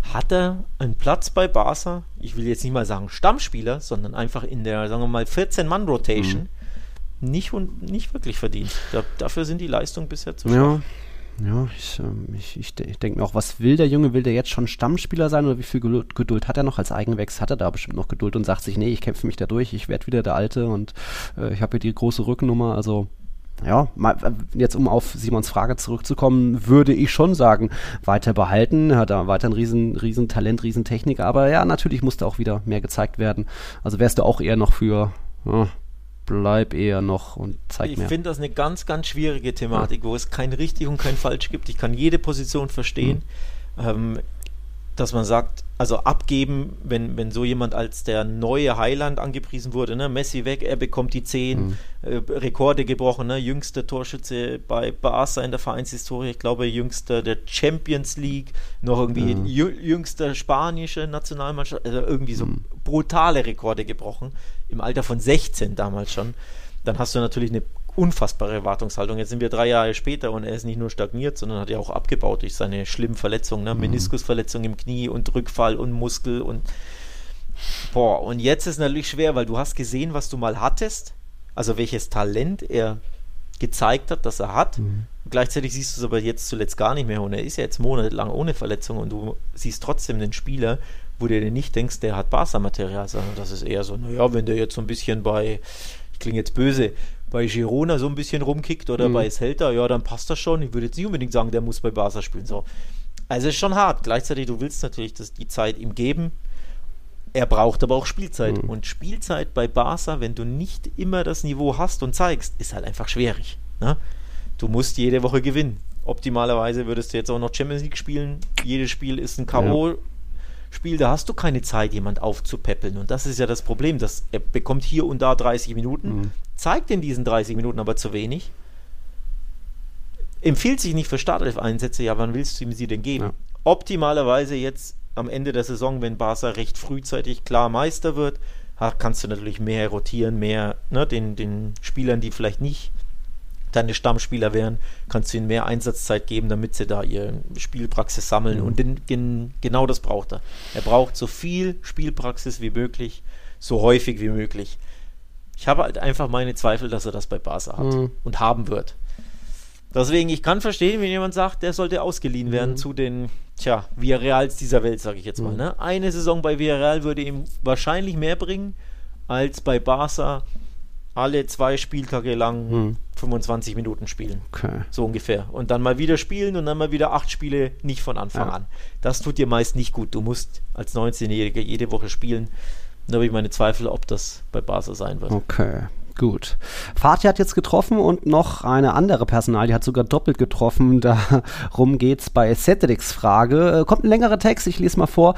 hat er einen Platz bei Barca, ich will jetzt nicht mal sagen Stammspieler, sondern einfach in der, sagen wir mal, 14-Mann-Rotation mhm. nicht, nicht wirklich verdient. Da, dafür sind die Leistungen bisher zu schwach. Ja, ja ich, ähm, ich, ich, ich denke mir auch, was will der Junge? Will der jetzt schon Stammspieler sein oder wie viel Geduld, Geduld hat er noch als Eigenwächs? Hat er da bestimmt noch Geduld und sagt sich, nee, ich kämpfe mich da durch, ich werde wieder der Alte und äh, ich habe hier die große Rückennummer, also ja, jetzt um auf Simons Frage zurückzukommen, würde ich schon sagen, weiter behalten. Hat er weiter ein riesen, riesen Talent, riesen Technik, aber ja, natürlich musste auch wieder mehr gezeigt werden. Also wärst du auch eher noch für, ja, bleib eher noch und zeig ich mehr. Ich finde das eine ganz, ganz schwierige Thematik, ja. wo es kein richtig und kein falsch gibt. Ich kann jede Position verstehen. Mhm. Ähm, dass man sagt, also abgeben, wenn, wenn so jemand als der neue Heiland angepriesen wurde, ne? Messi weg, er bekommt die 10, mhm. äh, Rekorde gebrochen, ne? jüngster Torschütze bei Barca in der Vereinshistorie, ich glaube jüngster der Champions League, noch irgendwie ja. jüngster spanische Nationalmannschaft, also irgendwie so mhm. brutale Rekorde gebrochen, im Alter von 16 damals schon. Dann hast du natürlich eine unfassbare Erwartungshaltung. Jetzt sind wir drei Jahre später und er ist nicht nur stagniert, sondern hat ja auch abgebaut durch seine schlimmen Verletzungen, ne? Mhm. Meniskusverletzung im Knie und Rückfall und Muskel und boah, und jetzt ist es natürlich schwer, weil du hast gesehen, was du mal hattest, also welches Talent er gezeigt hat, dass er hat. Mhm. Gleichzeitig siehst du es aber jetzt zuletzt gar nicht mehr und er ist ja jetzt monatelang ohne Verletzung und du siehst trotzdem den Spieler, wo du dir nicht denkst, der hat Barca-Material, sondern das ist eher so, naja, wenn der jetzt so ein bisschen bei, ich klinge jetzt böse, bei Girona so ein bisschen rumkickt oder mhm. bei Celta, ja, dann passt das schon. Ich würde jetzt nicht unbedingt sagen, der muss bei Barca spielen. So. Also ist schon hart. Gleichzeitig, du willst natürlich das, die Zeit ihm geben. Er braucht aber auch Spielzeit. Mhm. Und Spielzeit bei Barca, wenn du nicht immer das Niveau hast und zeigst, ist halt einfach schwierig. Ne? Du musst jede Woche gewinnen. Optimalerweise würdest du jetzt auch noch Champions League spielen. Jedes Spiel ist ein K.O. Ja. Spiel, da hast du keine Zeit, jemand aufzupäppeln. Und das ist ja das Problem, dass er bekommt hier und da 30 Minuten, mhm zeigt in diesen 30 Minuten aber zu wenig. Empfiehlt sich nicht für Startelf-Einsätze, ja, wann willst du ihm sie denn geben? Ja. Optimalerweise jetzt am Ende der Saison, wenn Barca recht frühzeitig klar Meister wird, kannst du natürlich mehr rotieren, mehr ne, den, den Spielern, die vielleicht nicht deine Stammspieler wären, kannst du ihnen mehr Einsatzzeit geben, damit sie da ihre Spielpraxis sammeln. Mhm. Und den, gen, genau das braucht er. Er braucht so viel Spielpraxis wie möglich, so häufig wie möglich. Ich habe halt einfach meine Zweifel, dass er das bei Barca hat mhm. und haben wird. Deswegen, ich kann verstehen, wenn jemand sagt, der sollte ausgeliehen werden Mhm. zu den, tja, Villarreals dieser Welt, sage ich jetzt mal. Mhm. Ne? Eine Saison bei Villarreal würde ihm wahrscheinlich mehr bringen, als bei Barca alle zwei Spieltage lang Mhm. 25 Minuten spielen. Okay. So ungefähr. Und dann mal wieder spielen und dann mal wieder acht Spiele nicht von Anfang Ja. an. Das tut dir meist nicht gut. Du musst als 19-Jähriger jede Woche spielen. Da habe ich meine Zweifel, ob das bei Barca sein wird. Okay. Gut. Fatih hat jetzt getroffen und noch eine andere Personalie hat sogar doppelt getroffen. Darum geht's bei Cedrics Frage. Äh, Kommt ein längerer Text, ich lese mal vor.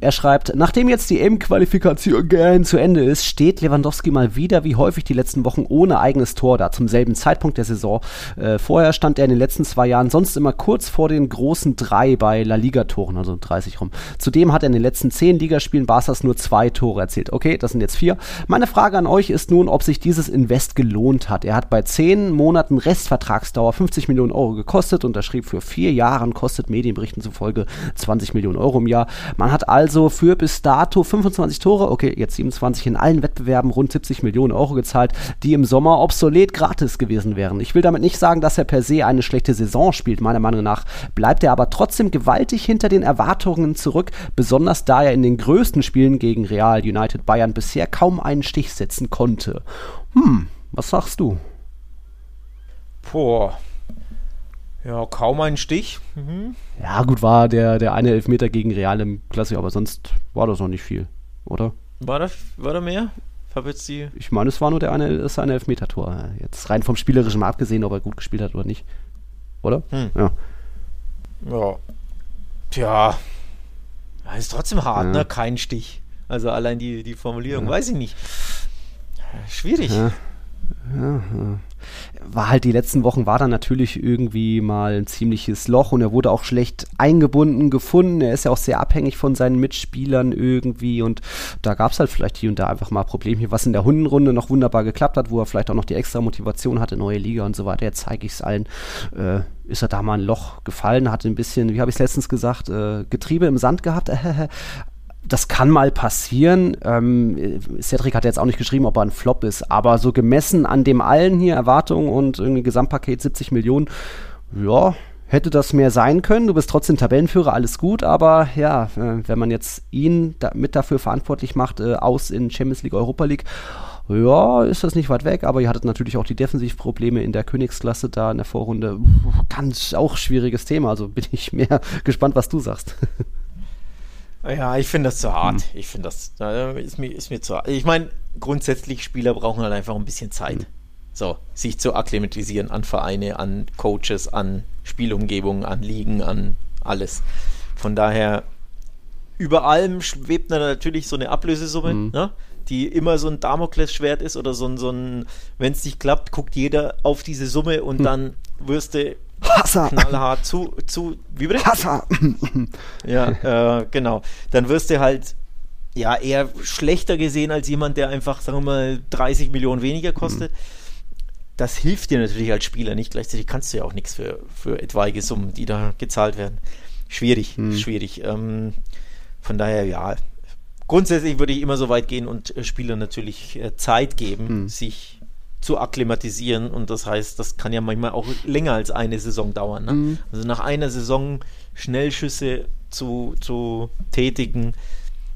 Er schreibt, nachdem jetzt die M-Qualifikation gern zu Ende ist, steht Lewandowski mal wieder wie häufig die letzten Wochen ohne eigenes Tor da, zum selben Zeitpunkt der Saison. Äh, vorher stand er in den letzten zwei Jahren sonst immer kurz vor den großen drei bei La Liga-Toren, also 30 rum. Zudem hat er in den letzten zehn Ligaspielen Barca's nur zwei Tore erzielt. Okay, das sind jetzt vier. Meine Frage an euch ist nun, ob sich dieses Invest gelohnt hat. Er hat bei zehn Monaten Restvertragsdauer 50 Millionen Euro gekostet, unterschrieb für vier Jahre und kostet Medienberichten zufolge 20 Millionen Euro im Jahr. Man hat also für bis dato 25 Tore, okay, jetzt 27 in allen Wettbewerben rund 70 Millionen Euro gezahlt, die im Sommer obsolet gratis gewesen wären. Ich will damit nicht sagen, dass er per se eine schlechte Saison spielt. Meiner Meinung nach bleibt er aber trotzdem gewaltig hinter den Erwartungen zurück, besonders da er in den größten Spielen gegen Real, United, Bayern bisher kaum einen Stich setzen konnte. Hm, was sagst du? Boah. Ja, kaum ein Stich. Mhm. Ja, gut, war der, der eine Elfmeter gegen Real im Klasse, aber sonst war das noch nicht viel, oder? War, da, war da mehr? Ich habe jetzt die. Ich meine, es war nur der eine, das eine Elfmeter-Tor. Jetzt rein vom Spielerischen mal abgesehen, ob er gut gespielt hat oder nicht. Oder? Hm. Ja. Ja. Tja. Ja, ist trotzdem hart, Ja. ne? Kein Stich. Also allein die, die Formulierung, Ja. weiß ich nicht. Schwierig. Ja. Ja. War halt die letzten Wochen war dann natürlich irgendwie mal ein ziemliches Loch und er wurde auch schlecht eingebunden gefunden. Er ist ja auch sehr abhängig von seinen Mitspielern irgendwie und da gab es halt vielleicht hier und da einfach mal Problemchen, was in der Hundenrunde noch wunderbar geklappt hat, wo er vielleicht auch noch die extra Motivation hatte, neue Liga und so weiter. Jetzt zeige ich es allen. Äh, ist er da mal ein Loch gefallen, hatte ein bisschen, wie habe ich es letztens gesagt, äh, Getriebe im Sand gehabt. das kann mal passieren. Ähm, Cedric hat jetzt auch nicht geschrieben, ob er ein Flop ist, aber so gemessen an dem allen hier Erwartungen und irgendwie Gesamtpaket 70 Millionen, ja, hätte das mehr sein können. Du bist trotzdem Tabellenführer, alles gut, aber ja, äh, wenn man jetzt ihn da, mit dafür verantwortlich macht, äh, aus in Champions League, Europa League, ja, ist das nicht weit weg, aber ihr hattet natürlich auch die Defensivprobleme in der Königsklasse da in der Vorrunde. Ganz auch schwieriges Thema, also bin ich mehr gespannt, was du sagst. Ja, ich finde das zu hart. Hm. Ich finde das ist mir, ist mir zu hart. Ich meine, grundsätzlich Spieler brauchen halt einfach ein bisschen Zeit. Hm. So, sich zu akklimatisieren an Vereine, an Coaches, an Spielumgebung, an Ligen, an alles. Von daher, über allem schwebt natürlich so eine Ablösesumme, Mhm. ne? die immer so ein Damoklesschwert ist oder so ein, so ein wenn es nicht klappt, guckt jeder auf diese Summe und Hm. dann wirst du Hasser! knallhart zu, zu, wie bitte? Hasser! Ja, äh, genau. Dann wirst du halt ja eher schlechter gesehen als jemand, der einfach, sagen wir mal, 30 Millionen weniger kostet. Das hilft dir natürlich als Spieler nicht. Gleichzeitig kannst du ja auch nichts für, für etwaige Summen, die da gezahlt werden. Schwierig, Mhm. schwierig. Ähm, von daher, ja. Grundsätzlich würde ich immer so weit gehen und äh, Spielern natürlich äh, Zeit geben, Mhm. sich zu akklimatisieren. Und das heißt, das kann ja manchmal auch länger als eine Saison dauern. Ne? Mhm. Also nach einer Saison Schnellschüsse zu, zu tätigen,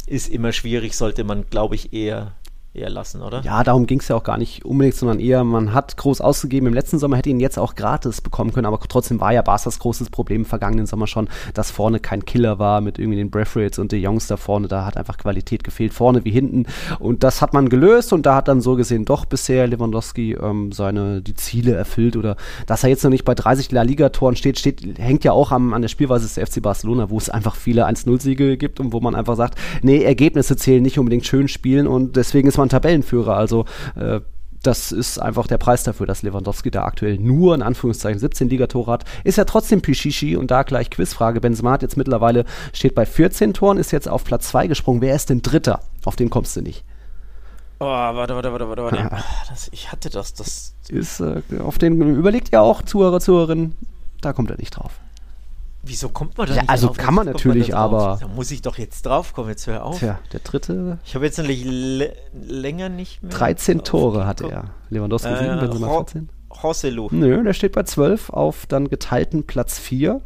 ist immer schwierig, sollte man, glaube ich, eher, eher lassen, oder? Ja, darum ging es ja auch gar nicht unbedingt, sondern eher, man hat groß ausgegeben. Im letzten Sommer hätte ihn jetzt auch gratis bekommen können, aber trotzdem war ja Barca's großes Problem im vergangenen Sommer schon, dass vorne kein Killer war mit irgendwie den Braithwaite's und De Jongs da vorne. Da hat einfach Qualität gefehlt, vorne wie hinten. Und das hat man gelöst und da hat dann so gesehen doch bisher Lewandowski ähm, seine die Ziele erfüllt oder dass er jetzt noch nicht bei 30 La Liga-Toren steht, steht, hängt ja auch am, an der Spielweise des FC Barcelona, wo es einfach viele 1-0-Siege gibt und wo man einfach sagt, nee, Ergebnisse zählen nicht unbedingt schön spielen und deswegen ist man Tabellenführer. Also äh, das ist einfach der Preis dafür, dass Lewandowski da aktuell nur in Anführungszeichen 17 Ligatore hat. Ist ja trotzdem Pichichi und da gleich Quizfrage. Benzema hat jetzt mittlerweile steht bei 14 Toren, ist jetzt auf Platz 2 gesprungen. Wer ist denn Dritter? Auf den kommst du nicht. Oh, warte, warte, warte, warte, warte. Ah, Das, ich hatte das, das. Ist äh, auf den überlegt ja auch Zuhörer, Zuhörerinnen. Da kommt er nicht drauf. Wieso kommt man da Ja, nicht also drauf? kann man natürlich, da drauf? aber- Da muss ich doch jetzt drauf kommen, jetzt hör auf. Tja, der dritte Ich habe jetzt natürlich lä- länger nicht mehr. 13 drauf Tore hatte er. Lewandowski Äh, 7, Benzema Ro- 14. Hosselu. Nö, der steht bei 12 auf dann geteilten Platz 4.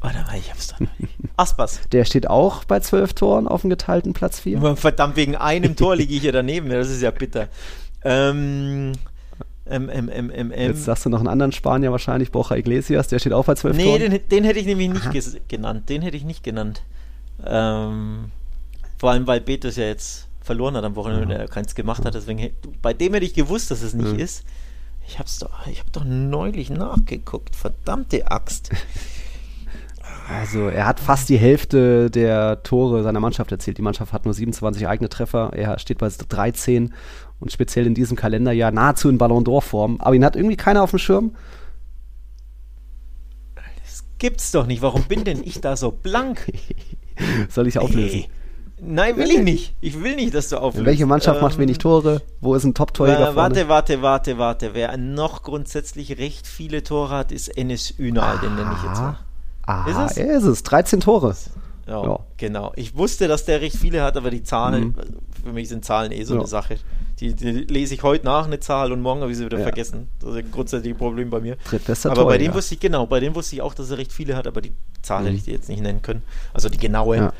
Warte mal, ich hab's doch noch nicht. Aspas. Der steht auch bei 12 Toren auf dem geteilten Platz 4. Verdammt, wegen einem Tor liege ich hier daneben. Das ist ja bitter. Ähm, ähm, ähm, ähm, Jetzt sagst du noch einen anderen Spanier wahrscheinlich, Borja Iglesias, der steht auch bei 12 nee, Toren. den, den hätte ich nämlich nicht genannt. Den hätte ich nicht genannt. Ähm, vor allem, weil Betis ja jetzt verloren hat am Wochenende und er keins gemacht hat. Deswegen, bei dem hätte ich gewusst, dass es nicht Mhm. ist. Ich hab's doch, ich hab doch neulich nachgeguckt. Verdammte Axt. Also er hat fast die Hälfte der Tore seiner Mannschaft erzielt. Die Mannschaft hat nur 27 eigene Treffer. Er steht bei 13 und speziell in diesem Kalenderjahr nahezu in Ballon d'Or-Form. Aber ihn hat irgendwie keiner auf dem Schirm. Das gibt's doch nicht. Warum bin denn ich da so blank? Soll ich auflösen? Ey. Nein, will ich nicht. Ich will nicht, dass du auflöst. Welche Mannschaft macht Ähm, wenig Tore? Wo ist ein Top-Torjäger Äh, warte, warte, warte, warte. Wer noch grundsätzlich recht viele Tore hat, ist Enes Ünal, den nenne ich jetzt mal. Ah, Ist es? er ist es. 13 Tore. Ja, Ja. genau. Ich wusste, dass der recht viele hat, aber die Zahlen, Mhm. für mich sind Zahlen eh so Ja. eine Sache. Die, die lese ich heute nach, eine Zahl, und morgen habe ich sie wieder Ja. vergessen. Das ist ein grundsätzliches Problem bei mir. Aber bei dem wusste ich, genau, bei dem wusste ich auch, dass er recht viele hat, aber die Zahl Mhm. hätte ich dir jetzt nicht nennen können. Also die genaue.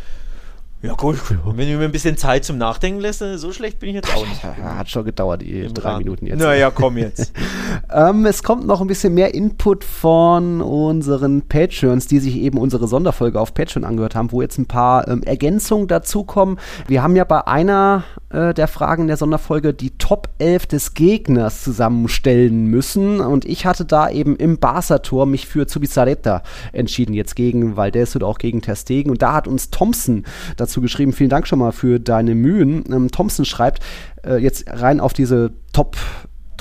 Ja. Cool. Wenn du mir ein bisschen Zeit zum Nachdenken lässt, äh, so schlecht bin ich jetzt auch nicht. Hat schon gedauert, die Im drei Rahmen. Minuten jetzt. Naja, komm jetzt. Ähm, es kommt noch ein bisschen mehr Input von unseren Patreons, die sich eben unsere Sonderfolge auf Patreon angehört haben, wo jetzt ein paar ähm, Ergänzungen dazukommen. Wir haben ja bei einer äh, der Fragen der Sonderfolge die Top 11 des Gegners zusammenstellen müssen und ich hatte da eben im Barca-Tor mich für Zubizarreta entschieden, jetzt gegen Valdez oder auch gegen Ter Stegen und da hat uns Thompson dazu geschrieben, vielen Dank schon mal für deine Mühen. Ähm, Thompson schreibt, äh, jetzt rein auf diese Top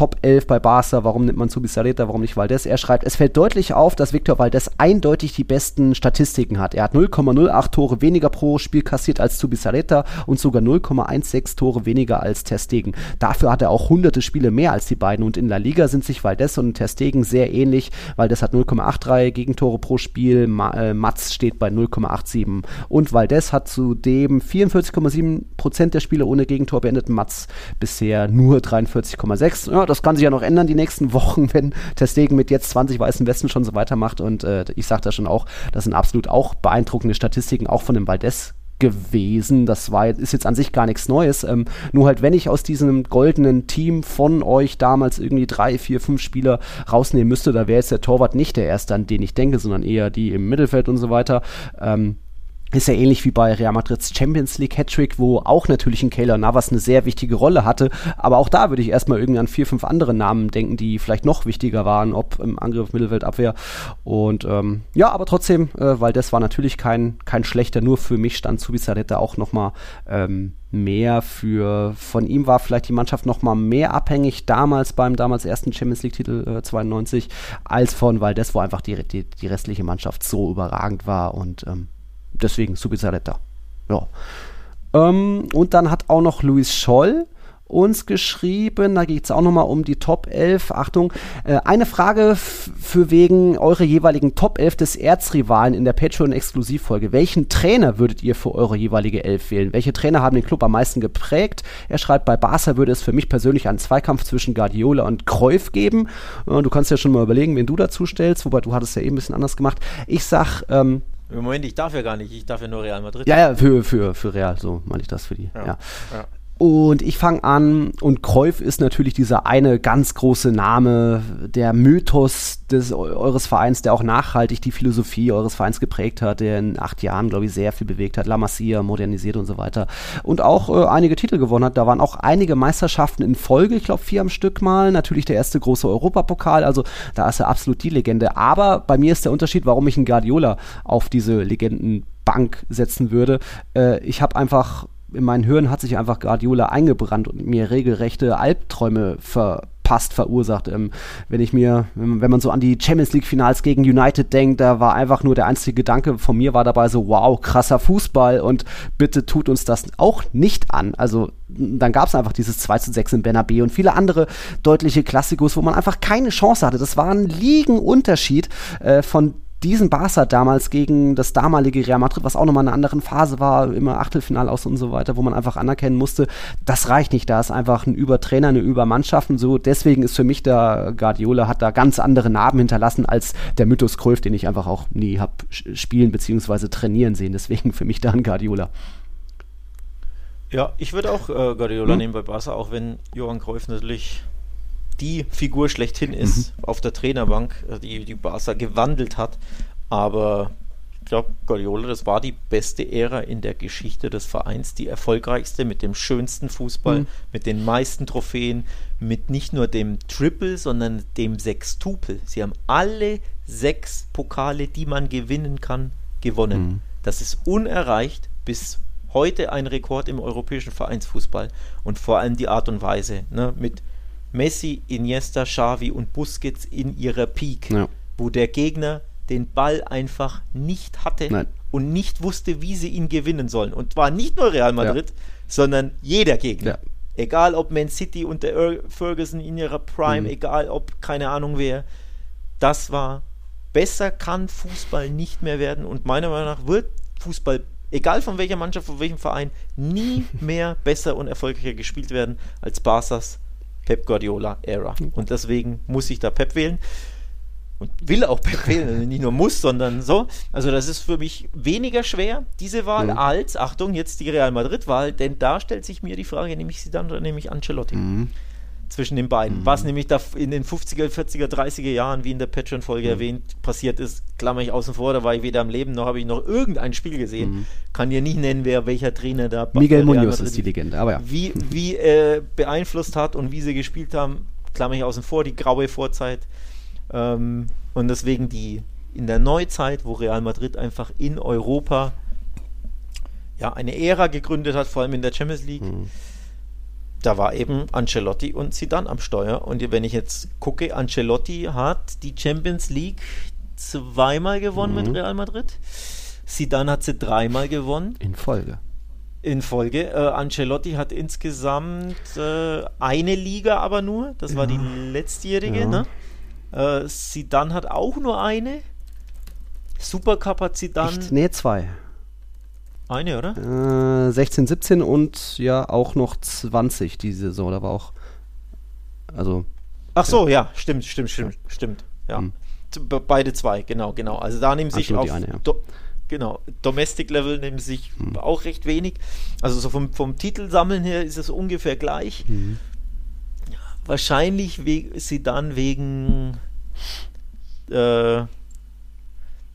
Top 11 bei Barca, warum nimmt man Zubizarreta, warum nicht Valdez? Er schreibt, es fällt deutlich auf, dass Victor Valdez eindeutig die besten Statistiken hat. Er hat 0,08 Tore weniger pro Spiel kassiert als Zubizarreta und sogar 0,16 Tore weniger als Ter Stegen. Dafür hat er auch hunderte Spiele mehr als die beiden und in La Liga sind sich Valdez und Ter Stegen sehr ähnlich. Valdez hat 0,83 Gegentore pro Spiel, Ma äh, Matz steht bei 0,87 und Valdez hat zudem 44,7 Prozent der Spiele ohne Gegentor beendet, Matz bisher nur 43,6. Ja, das kann sich ja noch ändern die nächsten Wochen, wenn Testegen mit jetzt 20 weißen Westen schon so weitermacht. Und äh, ich sage da schon auch, das sind absolut auch beeindruckende Statistiken, auch von dem Valdez gewesen. Das war, ist jetzt an sich gar nichts Neues. Ähm, nur halt, wenn ich aus diesem goldenen Team von euch damals irgendwie drei, vier, fünf Spieler rausnehmen müsste, da wäre jetzt der Torwart nicht der erste, an den ich denke, sondern eher die im Mittelfeld und so weiter. Ähm, ist ja ähnlich wie bei Real Madrids Champions League Hattrick, wo auch natürlich ein Keylor Navas eine sehr wichtige Rolle hatte. Aber auch da würde ich erstmal irgendwie an vier, fünf andere Namen denken, die vielleicht noch wichtiger waren, ob im Angriff, Mittelfeld, Abwehr. Und ähm, ja, aber trotzdem, äh, weil das war natürlich kein, kein schlechter, nur für mich stand Zubizarreta auch nochmal ähm, mehr für, von ihm war vielleicht die Mannschaft nochmal mehr abhängig damals beim damals ersten Champions League Titel äh, 92 als von Valdez, wo einfach die, die, die restliche Mannschaft so überragend war und ähm, deswegen Subizarreta. Ja. Ähm, und dann hat auch noch Luis Scholl uns geschrieben, da geht es auch nochmal um die Top 11. Achtung, äh, eine Frage für wegen eure jeweiligen Top 11 des Erzrivalen in der Patreon-Exklusivfolge. Welchen Trainer würdet ihr für eure jeweilige Elf wählen? Welche Trainer haben den Club am meisten geprägt? Er schreibt, bei Barca würde es für mich persönlich einen Zweikampf zwischen Guardiola und Cruyff geben. Äh, du kannst ja schon mal überlegen, wen du dazu stellst, wobei du hattest ja eben ein bisschen anders gemacht. Ich sag, ähm, Im Moment, ich darf ja gar nicht, ich darf ja nur Real Madrid. ja, ja, für, für, für Real, so meine ich das für die. Ja. Ja. Und ich fange an, und Cruyff ist natürlich dieser eine ganz große Name, der Mythos des, eures Vereins, der auch nachhaltig die Philosophie eures Vereins geprägt hat, der in acht Jahren, glaube ich, sehr viel bewegt hat, La Masia modernisiert und so weiter. Und auch äh, einige Titel gewonnen hat. Da waren auch einige Meisterschaften in Folge, ich glaube vier am Stück mal. Natürlich der erste große Europapokal, also da ist er absolut die Legende. Aber bei mir ist der Unterschied, warum ich einen Guardiola auf diese Legendenbank setzen würde. Äh, ich habe einfach in meinen Hirn hat sich einfach Guardiola eingebrannt und mir regelrechte Albträume verpasst, verursacht. Ähm, wenn ich mir, wenn, man so an die Champions League Finals gegen United denkt, da war einfach nur der einzige Gedanke von mir war dabei so, wow, krasser Fußball und bitte tut uns das auch nicht an. Also dann gab es einfach dieses 2 zu 6 in Bernabeu und viele andere deutliche Klassikos, wo man einfach keine Chance hatte. Das war ein Liegenunterschied äh, von diesen Barca damals gegen das damalige Real Madrid, was auch nochmal in einer anderen Phase war, immer Achtelfinal aus und so weiter, wo man einfach anerkennen musste, das reicht nicht. Da ist einfach ein Übertrainer, eine Übermannschaft und so. Deswegen ist für mich der Guardiola hat da ganz andere Narben hinterlassen als der Mythos Kröf, den ich einfach auch nie habe spielen bzw. trainieren sehen. Deswegen für mich da ein Guardiola. Ja, ich würde auch äh, Guardiola hm? nehmen bei Barca, auch wenn Johann Cruyff natürlich die Figur schlechthin ist mhm. auf der Trainerbank, äh, die die Barca gewandelt hat. Aber ich glaube, Guardiola, das war die beste Ära in der Geschichte des Vereins, die erfolgreichste mit dem schönsten Fußball, mhm. mit den meisten Trophäen, mit nicht nur dem Triple, sondern dem Sextupel. Sie haben alle sechs Pokale, die man gewinnen kann, gewonnen. Mhm. Das ist unerreicht bis heute ein Rekord im europäischen Vereinsfußball und vor allem die Art und Weise, ne, mit Messi, Iniesta, Xavi und Busquets in ihrer Peak, ja. wo der Gegner den Ball einfach nicht hatte Nein. und nicht wusste, wie sie ihn gewinnen sollen. Und zwar nicht nur Real Madrid, ja. sondern jeder Gegner. Ja. Egal ob Man City und der Ferguson in ihrer Prime, mhm. egal ob keine Ahnung wer. Das war besser kann Fußball nicht mehr werden und meiner Meinung nach wird Fußball egal von welcher Mannschaft, von welchem Verein, nie mehr besser und erfolgreicher gespielt werden als Barca's Pep Guardiola Era. Und deswegen muss ich da Pep wählen. Und will auch Pep wählen, also nicht nur muss, sondern so. Also das ist für mich weniger schwer, diese Wahl, mhm. als, Achtung, jetzt die Real Madrid-Wahl, denn da stellt sich mir die Frage, nehme ich sie dann oder nehme ich Ancelotti? Mhm zwischen den beiden. Mhm. Was nämlich da in den 50er, 40er, 30er Jahren, wie in der Patreon-Folge mhm. erwähnt, passiert ist, klammer ich außen vor, da war ich weder am Leben noch habe ich noch irgendein Spiel gesehen. Mhm. Kann dir nicht nennen, wer welcher Trainer da Miguel Munoz ist die Legende, aber ja. Wie, wie äh, beeinflusst hat und wie sie gespielt haben, klammer ich außen vor, die graue Vorzeit. Ähm, und deswegen die in der Neuzeit, wo Real Madrid einfach in Europa ja eine Ära gegründet hat, vor allem in der Champions League. Mhm da war eben Ancelotti und Zidane am Steuer. Und wenn ich jetzt gucke, Ancelotti hat die Champions League zweimal gewonnen mhm. mit Real Madrid. Zidane hat sie dreimal gewonnen. In Folge. In Folge. Äh, Ancelotti hat insgesamt äh, eine Liga aber nur. Das ja. war die letztjährige. Ja. Ne? Äh, Zidane hat auch nur eine. Supercup hat Zidane. Echt? Nee, zwei. Eine, oder? Äh, 16, 17 und ja auch noch 20 die Saison. Da war auch. Also. Ach so, ja, ja stimmt, stimmt, stimmt, stimmt. Ja. Hm. Beide zwei, genau, genau. Also da nehmen sich auf. Eine, ja. do, genau, Domestic Level nehmen sich hm. auch recht wenig. Also so vom, vom Titelsammeln her ist es ungefähr gleich. Hm. Wahrscheinlich we sie dann wegen äh,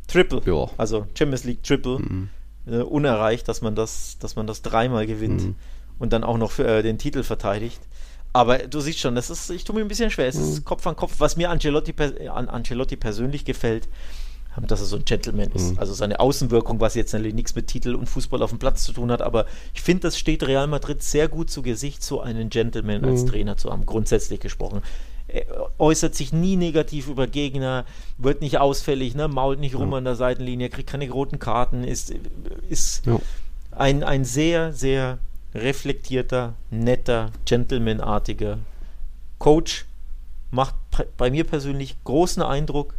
Triple. Ja. Also Champions League Triple. Mhm äh, unerreicht, dass man das, dass man das dreimal gewinnt mhm. und dann auch noch für, äh, den Titel verteidigt. Aber du siehst schon, das ist, ich tue mir ein bisschen schwer. Es ist mhm. Kopf an Kopf. Was mir Ancelotti, an Ancelotti persönlich gefällt, ähm, dass er so ein Gentleman ist. Mhm. Also seine Außenwirkung, was jetzt natürlich nichts mit Titel und Fußball auf dem Platz zu tun hat, aber ich finde, das steht Real Madrid sehr gut zu Gesicht, so einen Gentleman mhm. als Trainer zu haben, grundsätzlich gesprochen. Er äußert sich nie negativ über Gegner, wird nicht ausfällig, ne, mault nicht rum ja. an der Seitenlinie, kriegt keine roten Karten, ist, ist ja. ein, ein sehr, sehr reflektierter, netter, gentlemanartiger Coach. Macht bei mir persönlich großen Eindruck.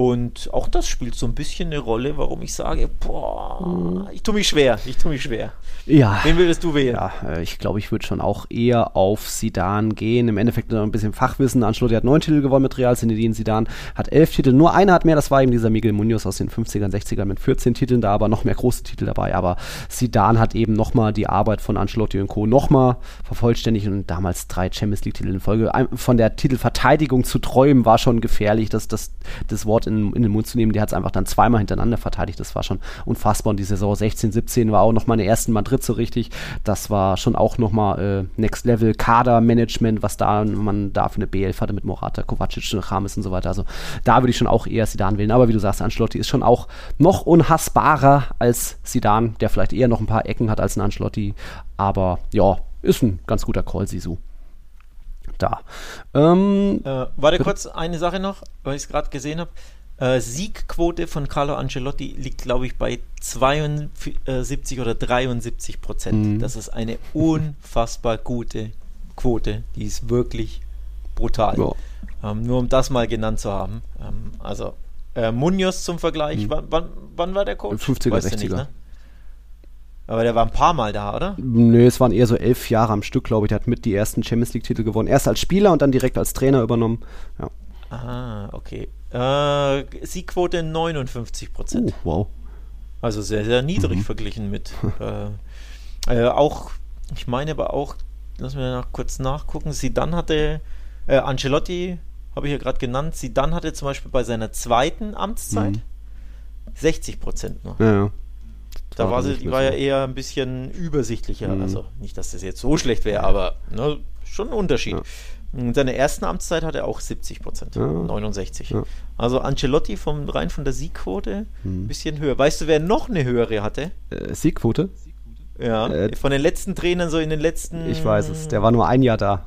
Und auch das spielt so ein bisschen eine Rolle, warum ich sage, boah, mhm. ich tue mich schwer, ich tue mich schwer. Ja. Wen würdest du wählen? Ja, äh, ich glaube, ich würde schon auch eher auf Sidan gehen. Im Endeffekt noch ein bisschen Fachwissen. Ancelotti hat neun Titel gewonnen mit Real, Zinedine Sidan hat elf Titel. Nur einer hat mehr, das war eben dieser Miguel Munoz aus den 50ern, 60ern mit 14 Titeln, da aber noch mehr große Titel dabei. Aber Sidan hat eben nochmal die Arbeit von Ancelotti und Co. nochmal vervollständigt und damals drei Champions League-Titel in Folge. Von der Titelverteidigung zu träumen war schon gefährlich, das, das, das Wort in, in den Mund zu nehmen. Der hat es einfach dann zweimal hintereinander verteidigt. Das war schon unfassbar. Und die Saison 16, 17 war auch noch meine ersten Madrid so richtig. Das war schon auch nochmal äh, Next Level Kadermanagement, was da man da für eine B11 hatte mit Morata, Kovacic, Rames und so weiter. Also da würde ich schon auch eher Sidan wählen. Aber wie du sagst, Ancelotti ist schon auch noch unhassbarer als Sidan, der vielleicht eher noch ein paar Ecken hat als ein Ancelotti. Aber ja, ist ein ganz guter Call, Sisu da. Ähm, äh, warte kurz, eine Sache noch, weil ich es gerade gesehen habe. Äh, Siegquote von Carlo Ancelotti liegt, glaube ich, bei 72 oder 73 Prozent. Mhm. Das ist eine unfassbar gute Quote. Die ist wirklich brutal. Ja. Ähm, nur um das mal genannt zu haben. Ähm, also Äh, Munoz zum Vergleich, wann, wann, wann war der Coach? 50er, Weißt du 60er. nicht, ne? Aber der war ein paar Mal da, oder? Nee, es waren eher so elf Jahre am Stück, glaube ich. Der hat mit die ersten Champions League-Titel gewonnen. Erst als Spieler und dann direkt als Trainer übernommen. Ja. Ah, okay. Äh, Siegquote 59 Prozent. Oh, wow. Also sehr, sehr niedrig Mhm. verglichen mit. Äh, äh, auch, ich meine aber auch, lass mir nach, kurz nachgucken. Zidane hatte, äh, Ancelotti habe ich ja gerade genannt. Zidane hatte zum Beispiel bei seiner zweiten Amtszeit Mhm. 60 Prozent noch. Ja, ja. Da war sie, die war ja eher ein bisschen übersichtlicher. Mhm. Also nicht, dass das jetzt so schlecht wäre, aber ne, schon ein Unterschied. Ja. In seiner ersten Amtszeit hatte er auch 70 Prozent, Ja. 69. Ja. Also Ancelotti vom, rein von der Siegquote ein Mhm. bisschen höher. Weißt du, wer noch eine höhere hatte? Äh, Siegquote? Ja, Äh, von den letzten Trainern so in den letzten. Ich weiß es. Der war nur ein Jahr da.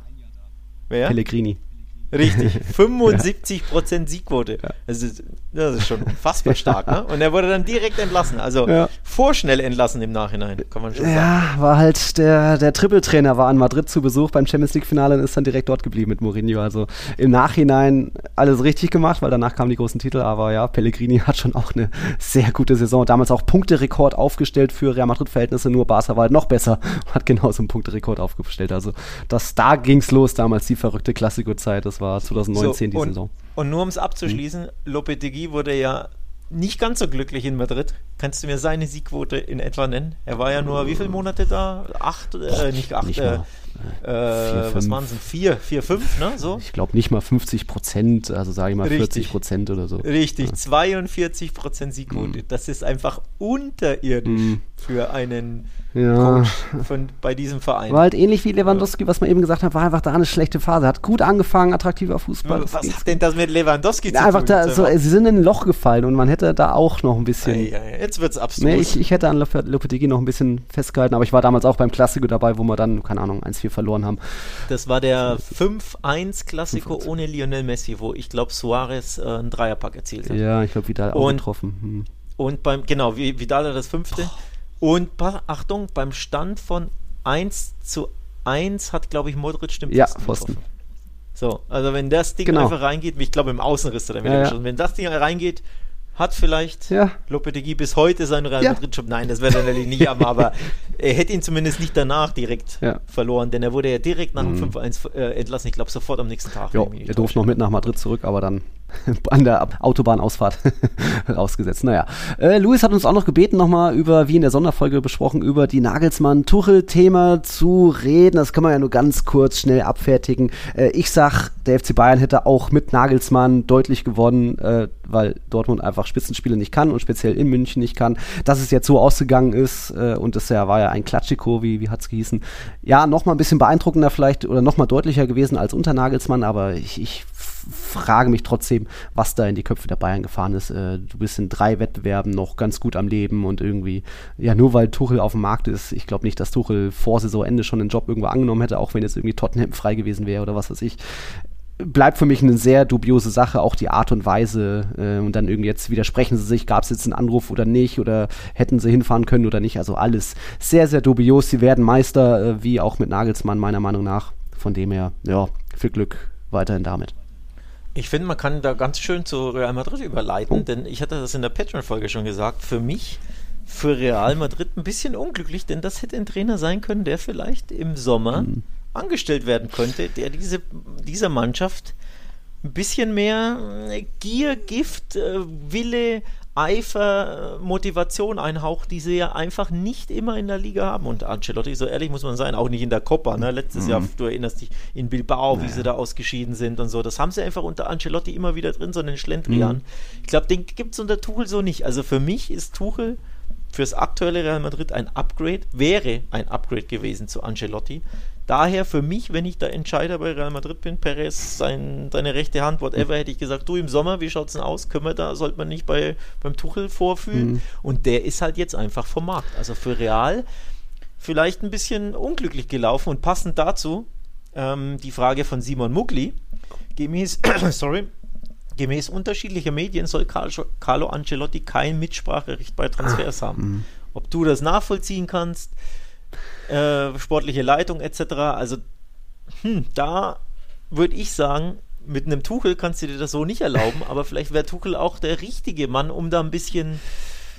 Wer? Pellegrini. Richtig, 75% Siegquote. Das, ist, das ist schon unfassbar stark. Ne? Und er wurde dann direkt entlassen. Also Ja. vorschnell entlassen im Nachhinein, kann man schon sagen. Ja, war halt der, der Trippeltrainer war in Madrid zu Besuch beim Champions League-Finale und ist dann direkt dort geblieben mit Mourinho. Also im Nachhinein alles richtig gemacht, weil danach kamen die großen Titel. Aber ja, Pellegrini hat schon auch eine sehr gute Saison. Damals auch Punkterekord aufgestellt für Real Madrid-Verhältnisse. Nur Barca war halt noch besser und hat genauso einen Punkterekord aufgestellt. Also das, da ging's los damals, die verrückte Klassiko-Zeit. Das war 2019 die und, Saison. Und nur um es abzuschließen, Lopetegui wurde ja nicht ganz so glücklich in Madrid. Kannst du mir seine Siegquote in etwa nennen? Er war ja nur wie viele Monate da? Acht, äh, nicht acht, nicht äh, mal. äh, Vier, was waren es denn? Vier, vier, fünf, ne? So? Ich glaube nicht mal 50 Prozent, also sage ich mal Richtig. 40 Prozent oder so. Richtig, 42% Siegquote. Das ist einfach unterirdisch Mhm. für einen Ja. Coach von, bei diesem Verein. War halt ähnlich wie Lewandowski, was man eben gesagt hat, war einfach da eine schlechte Phase. Hat gut angefangen, attraktiver Fußball. Was hat denn das mit Lewandowski Ja, einfach tun? da, so, sie sind in ein Loch gefallen und man hätte da auch noch ein bisschen. Ei, ei, Jetzt wird's abstrus. Nee, ich, ich hätte an Lope- Lopetegui noch ein bisschen festgehalten, aber ich war damals auch beim Klassiko dabei, wo wir dann, keine Ahnung, 1-4 verloren haben. Das war der 5-1-Klassiko ohne Lionel Messi, wo ich glaube Suarez äh, einen Dreierpack erzielt hat. Ja, ich glaube, Vidal auch Und- getroffen. Hm. Und beim, genau, Vidal hat das fünfte. Und Achtung, beim Stand von 1 zu 1 hat, glaube ich, Modric den Ja, Pfosten Pfosten. getroffen. So, also wenn das Ding Genau. einfach reingeht, ich glaube im Außenriss hat er wieder Ja, ja. geschossen. Wenn das Ding reingeht, hat vielleicht Ja. Lopetegui bis heute seinen Real Ja. Madrid-Job. Nein, das wird er natürlich nicht haben, aber er hätte ihn zumindest nicht danach direkt Ja. verloren, denn er wurde ja direkt nach dem Mhm. 5-1 äh, entlassen. Ich glaube sofort am nächsten Tag. Ja, nicht er durfte noch mit nach Madrid zurück, aber dann an der Autobahnausfahrt rausgesetzt. Naja, äh, Luis hat uns auch noch gebeten, nochmal über, wie in der Sonderfolge besprochen, über die Nagelsmann-Tuchel-Thema zu reden. Das kann man ja nur ganz kurz schnell abfertigen. Äh, ich sag, der FC Bayern hätte auch mit Nagelsmann deutlich gewonnen, äh, weil Dortmund einfach Spitzenspiele nicht kann und speziell in München nicht kann. Dass es jetzt so ausgegangen ist äh, und das ja, war ja ein Klatschiko, wie, wie hat's gehießen. Ja, nochmal ein bisschen beeindruckender vielleicht oder nochmal deutlicher gewesen als unter Nagelsmann, aber ich, ich frage mich trotzdem, was da in die Köpfe der Bayern gefahren ist. Äh, du bist in drei Wettbewerben noch ganz gut am Leben und irgendwie, ja, nur weil Tuchel auf dem Markt ist, ich glaube nicht, dass Tuchel vor Saisonende schon einen Job irgendwo angenommen hätte, auch wenn jetzt irgendwie Tottenham frei gewesen wäre oder was weiß ich bleibt für mich eine sehr dubiose Sache, auch die Art und Weise. Äh, und dann irgendwie jetzt widersprechen sie sich, gab es jetzt einen Anruf oder nicht, oder hätten sie hinfahren können oder nicht. Also alles sehr, sehr dubios. Sie werden Meister, äh, wie auch mit Nagelsmann, meiner Meinung nach. Von dem her, ja, viel Glück weiterhin damit. Ich finde, man kann da ganz schön zu Real Madrid überleiten, denn ich hatte das in der Patreon-Folge schon gesagt. Für mich, für Real Madrid ein bisschen unglücklich, denn das hätte ein Trainer sein können, der vielleicht im Sommer Mhm. angestellt werden könnte, der diese, dieser Mannschaft ein bisschen mehr Gier, Gift, äh, Wille, Eifer, Motivation einhaucht, die sie ja einfach nicht immer in der Liga haben. Und Ancelotti, so ehrlich muss man sein, auch nicht in der Copa. Ne? Letztes Jahr, du erinnerst dich, in Bilbao, wie sie da ausgeschieden sind und so. Das haben sie einfach unter Ancelotti immer wieder drin, so einen Schlendrian. Ich glaube, den gibt es unter Tuchel so nicht. Also für mich ist Tuchel fürs aktuelle Real Madrid ein Upgrade, wäre ein Upgrade gewesen zu Ancelotti. Daher für mich, wenn ich der Entscheider bei Real Madrid bin, Perez, sein, seine rechte Hand, whatever, hätte ich gesagt, du im Sommer, wie schaut's denn aus? Können wir da, sollte man nicht bei, beim Tuchel vorfühlen? Und der ist halt jetzt einfach vom Markt. Also für Real vielleicht ein bisschen unglücklich gelaufen und passend dazu ähm, die Frage von Simon Mugli. Gemäß, sorry, gemäß unterschiedlicher Medien soll Carlo, Carlo Ancelotti kein Mitspracherecht bei Transfers haben. Ob du das nachvollziehen kannst, äh, sportliche Leitung etc. Also hm, da würde ich sagen, mit einem Tuchel kannst du dir das so nicht erlauben, aber vielleicht wäre Tuchel auch der richtige Mann, um da ein bisschen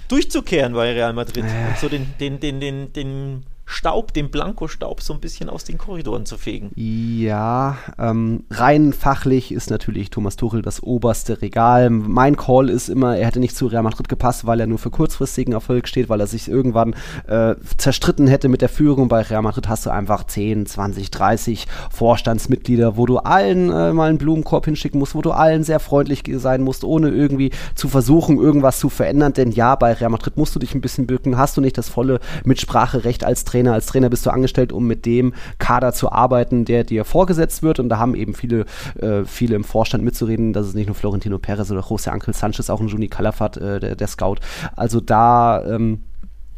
durchzukehren bei Real Madrid Äh. und so den, den, den, den, den Staub, den Blankostaub so ein bisschen aus den Korridoren zu fegen. Ja, ähm, rein fachlich ist natürlich Thomas Tuchel das oberste Regal. Mein Call ist immer, er hätte nicht zu Real Madrid gepasst, weil er nur für kurzfristigen Erfolg steht, weil er sich irgendwann äh, zerstritten hätte mit der Führung. Bei Real Madrid hast du einfach 10, 20, 30 Vorstandsmitglieder, wo du allen äh, mal einen Blumenkorb hinschicken musst, wo du allen sehr freundlich sein musst, ohne irgendwie zu versuchen, irgendwas zu verändern. Denn ja, bei Real Madrid musst du dich ein bisschen bücken, hast du nicht das volle Mitspracherecht als Trainer. Als Trainer bist du angestellt, um mit dem Kader zu arbeiten, der dir vorgesetzt wird. Und da haben eben viele, äh, viele im Vorstand mitzureden. Das ist nicht nur Florentino Perez oder José Angel Sanchez, auch ein Juni Calafat, äh, der, der Scout. Also da ähm,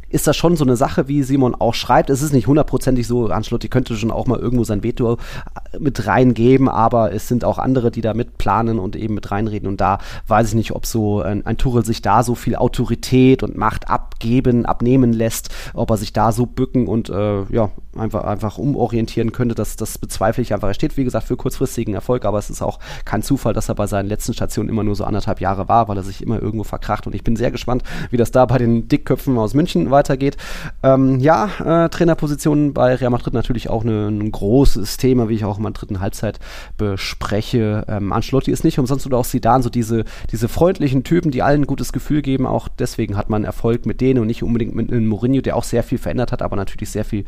ist das schon so eine Sache, wie Simon auch schreibt. Es ist nicht hundertprozentig so, Ancelotti könnte schon auch mal irgendwo sein Veto äh, mit reingeben, aber es sind auch andere, die da mitplanen und eben mit reinreden. Und da weiß ich nicht, ob so ein, ein Tuchel sich da so viel Autorität und Macht abgeben, abnehmen lässt, ob er sich da so bücken und äh, ja, einfach, einfach umorientieren könnte. Das, das bezweifle ich einfach. Er steht, wie gesagt, für kurzfristigen Erfolg, aber es ist auch kein Zufall, dass er bei seinen letzten Stationen immer nur so anderthalb Jahre war, weil er sich immer irgendwo verkracht. Und ich bin sehr gespannt, wie das da bei den Dickköpfen aus München weitergeht. Ähm, ja, äh, Trainerposition bei Real Madrid natürlich auch eine, ein großes Thema, wie ich auch in meiner dritten Halbzeit bespreche. Ähm, Ancelotti ist nicht umsonst oder auch Zidane, so diese, diese freundlichen Typen, die allen ein gutes Gefühl geben. Auch deswegen hat man Erfolg mit denen und nicht unbedingt mit einem Mourinho, der auch sehr viel verändert hat, aber natürlich sehr viel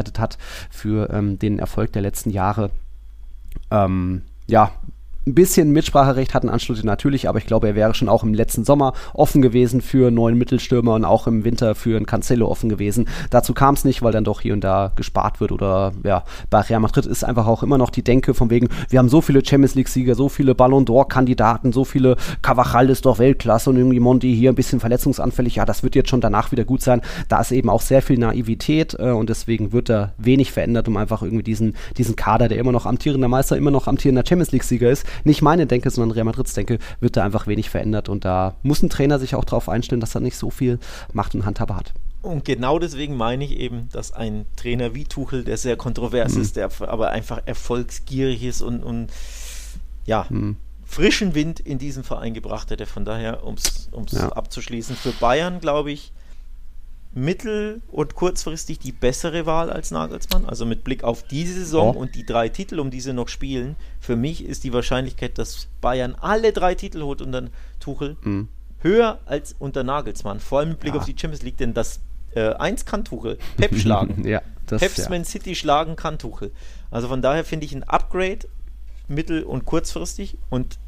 eingeleitet hat für ähm, den Erfolg der letzten Jahre. Ähm, ja, ein bisschen Mitspracherecht hatten Anschluss natürlich, aber ich glaube, er wäre schon auch im letzten Sommer offen gewesen für einen neuen Mittelstürmer und auch im Winter für einen Cancelo offen gewesen. Dazu kam es nicht, weil dann doch hier und da gespart wird oder ja, bei Real Madrid ist einfach auch immer noch die Denke von wegen, wir haben so viele Champions League-Sieger, so viele Ballon d'Or-Kandidaten, so viele Cavachal ist doch Weltklasse und irgendwie Monti hier ein bisschen verletzungsanfällig, ja, das wird jetzt schon danach wieder gut sein. Da ist eben auch sehr viel Naivität äh, und deswegen wird da wenig verändert, um einfach irgendwie diesen, diesen Kader, der immer noch amtierender Meister, immer noch amtierender Champions League-Sieger ist, nicht meine Denke, sondern Real Madrids Denke, wird da einfach wenig verändert. Und da muss ein Trainer sich auch darauf einstellen, dass er nicht so viel Macht und Handhabe hat. Und genau deswegen meine ich eben, dass ein Trainer wie Tuchel, der sehr kontrovers Mhm. ist, der aber einfach erfolgsgierig ist und, und ja, Mhm. frischen Wind in diesen Verein gebracht hätte. Von daher, um es Ja. abzuschließen, für Bayern glaube ich mittel- und kurzfristig die bessere Wahl als Nagelsmann. Also mit Blick auf diese Saison Ja. und die drei Titel, um die sie noch spielen. Für mich ist die Wahrscheinlichkeit, dass Bayern alle drei Titel holt und dann Tuchel Mhm. höher als unter Nagelsmann. Vor allem mit Blick Ja. auf die Champions League, denn das äh, eins kann Tuchel. Pep schlagen. ja, das Peps ja. Man City schlagen kann Tuchel. Also von daher finde ich ein Upgrade mittel- und kurzfristig und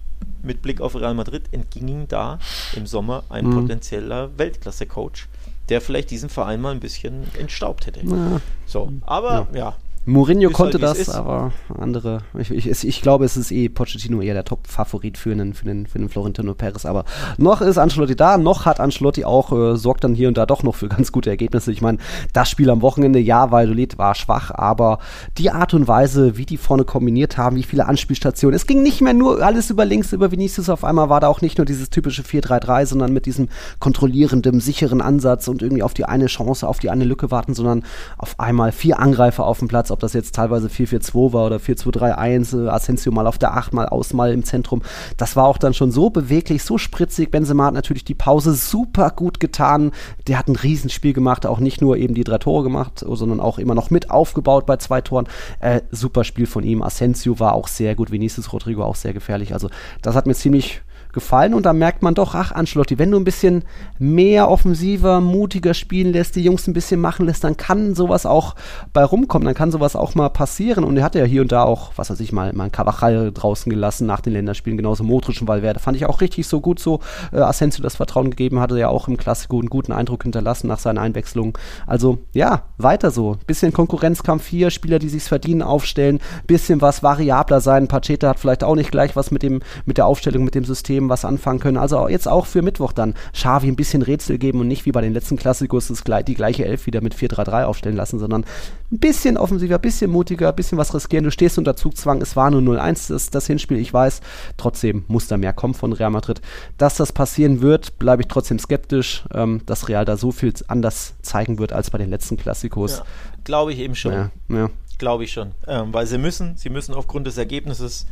mit Blick auf Real Madrid entging da im Sommer ein Mhm. potenzieller Weltklasse-Coach, der vielleicht diesen Verein mal ein bisschen entstaubt hätte. Ja. So, aber ja, Mourinho Ist konnte halt, das, aber andere. Ich, ich, ich glaube, es ist eh Pochettino eher der Top-Favorit für einen, für, einen, für einen Florentino Perez. Aber noch ist Ancelotti da, noch hat Ancelotti auch, äh, sorgt dann hier und da doch noch für ganz gute Ergebnisse. Ich meine, das Spiel am Wochenende, ja, Valladolid war schwach, aber die Art und Weise, wie die vorne kombiniert haben, wie viele Anspielstationen. Es ging nicht mehr nur alles über links, über Vinicius. Auf einmal war da auch nicht nur dieses typische 4-3-3, sondern mit diesem kontrollierenden, sicheren Ansatz und irgendwie auf die eine Chance, auf die eine Lücke warten, sondern auf einmal vier Angreifer auf dem Platz, ob das jetzt teilweise 4-4-2 war oder 4-2-3-1, äh, Asensio mal auf der 8, mal aus, mal im Zentrum. Das war auch dann schon so beweglich, so spritzig. Benzema hat natürlich die Pause super gut getan. Der hat ein Riesenspiel gemacht, auch nicht nur eben die drei Tore gemacht, sondern auch immer noch mit aufgebaut bei zwei Toren. Äh, super Spiel von ihm. Asensio war auch sehr gut, Vinicius Rodrigo auch sehr gefährlich. Also das hat mir ziemlich gefallen und da merkt man doch, ach Ancelotti, wenn du ein bisschen mehr offensiver, mutiger spielen lässt, die Jungs ein bisschen machen lässt, dann kann sowas auch bei rumkommen, dann kann sowas auch mal passieren. Und er hat ja hier und da auch, was weiß ich mal, mal einen Cavachal draußen gelassen nach den Länderspielen, genauso Modric und Valverde, fand ich auch richtig so gut so, äh, Asensio das Vertrauen gegeben hatte, ja auch im Klassiko einen guten Eindruck hinterlassen nach seinen Einwechslungen, also ja, weiter so, bisschen Konkurrenzkampf hier, Spieler, die sich's verdienen, aufstellen, bisschen was variabler sein, Pacheta hat vielleicht auch nicht gleich was mit dem, mit der Aufstellung, mit dem System was anfangen können. Also jetzt auch für Mittwoch dann Xavi ein bisschen Rätsel geben und nicht wie bei den letzten Klassikos das, gleich- die gleiche Elf wieder mit 4-3-3 aufstellen lassen, sondern ein bisschen offensiver, ein bisschen mutiger, ein bisschen was riskieren. Du stehst unter Zugzwang, es war nur 0-1 das, das Hinspiel, ich weiß. Trotzdem muss da mehr kommen von Real Madrid. Dass das passieren wird, bleibe ich trotzdem skeptisch, ähm, dass Real da so viel anders zeigen wird als bei den letzten Klassikos. ja, glaube ich eben schon. Ja, ja. glaube ich schon. Ähm, weil sie müssen, sie müssen aufgrund des Ergebnisses,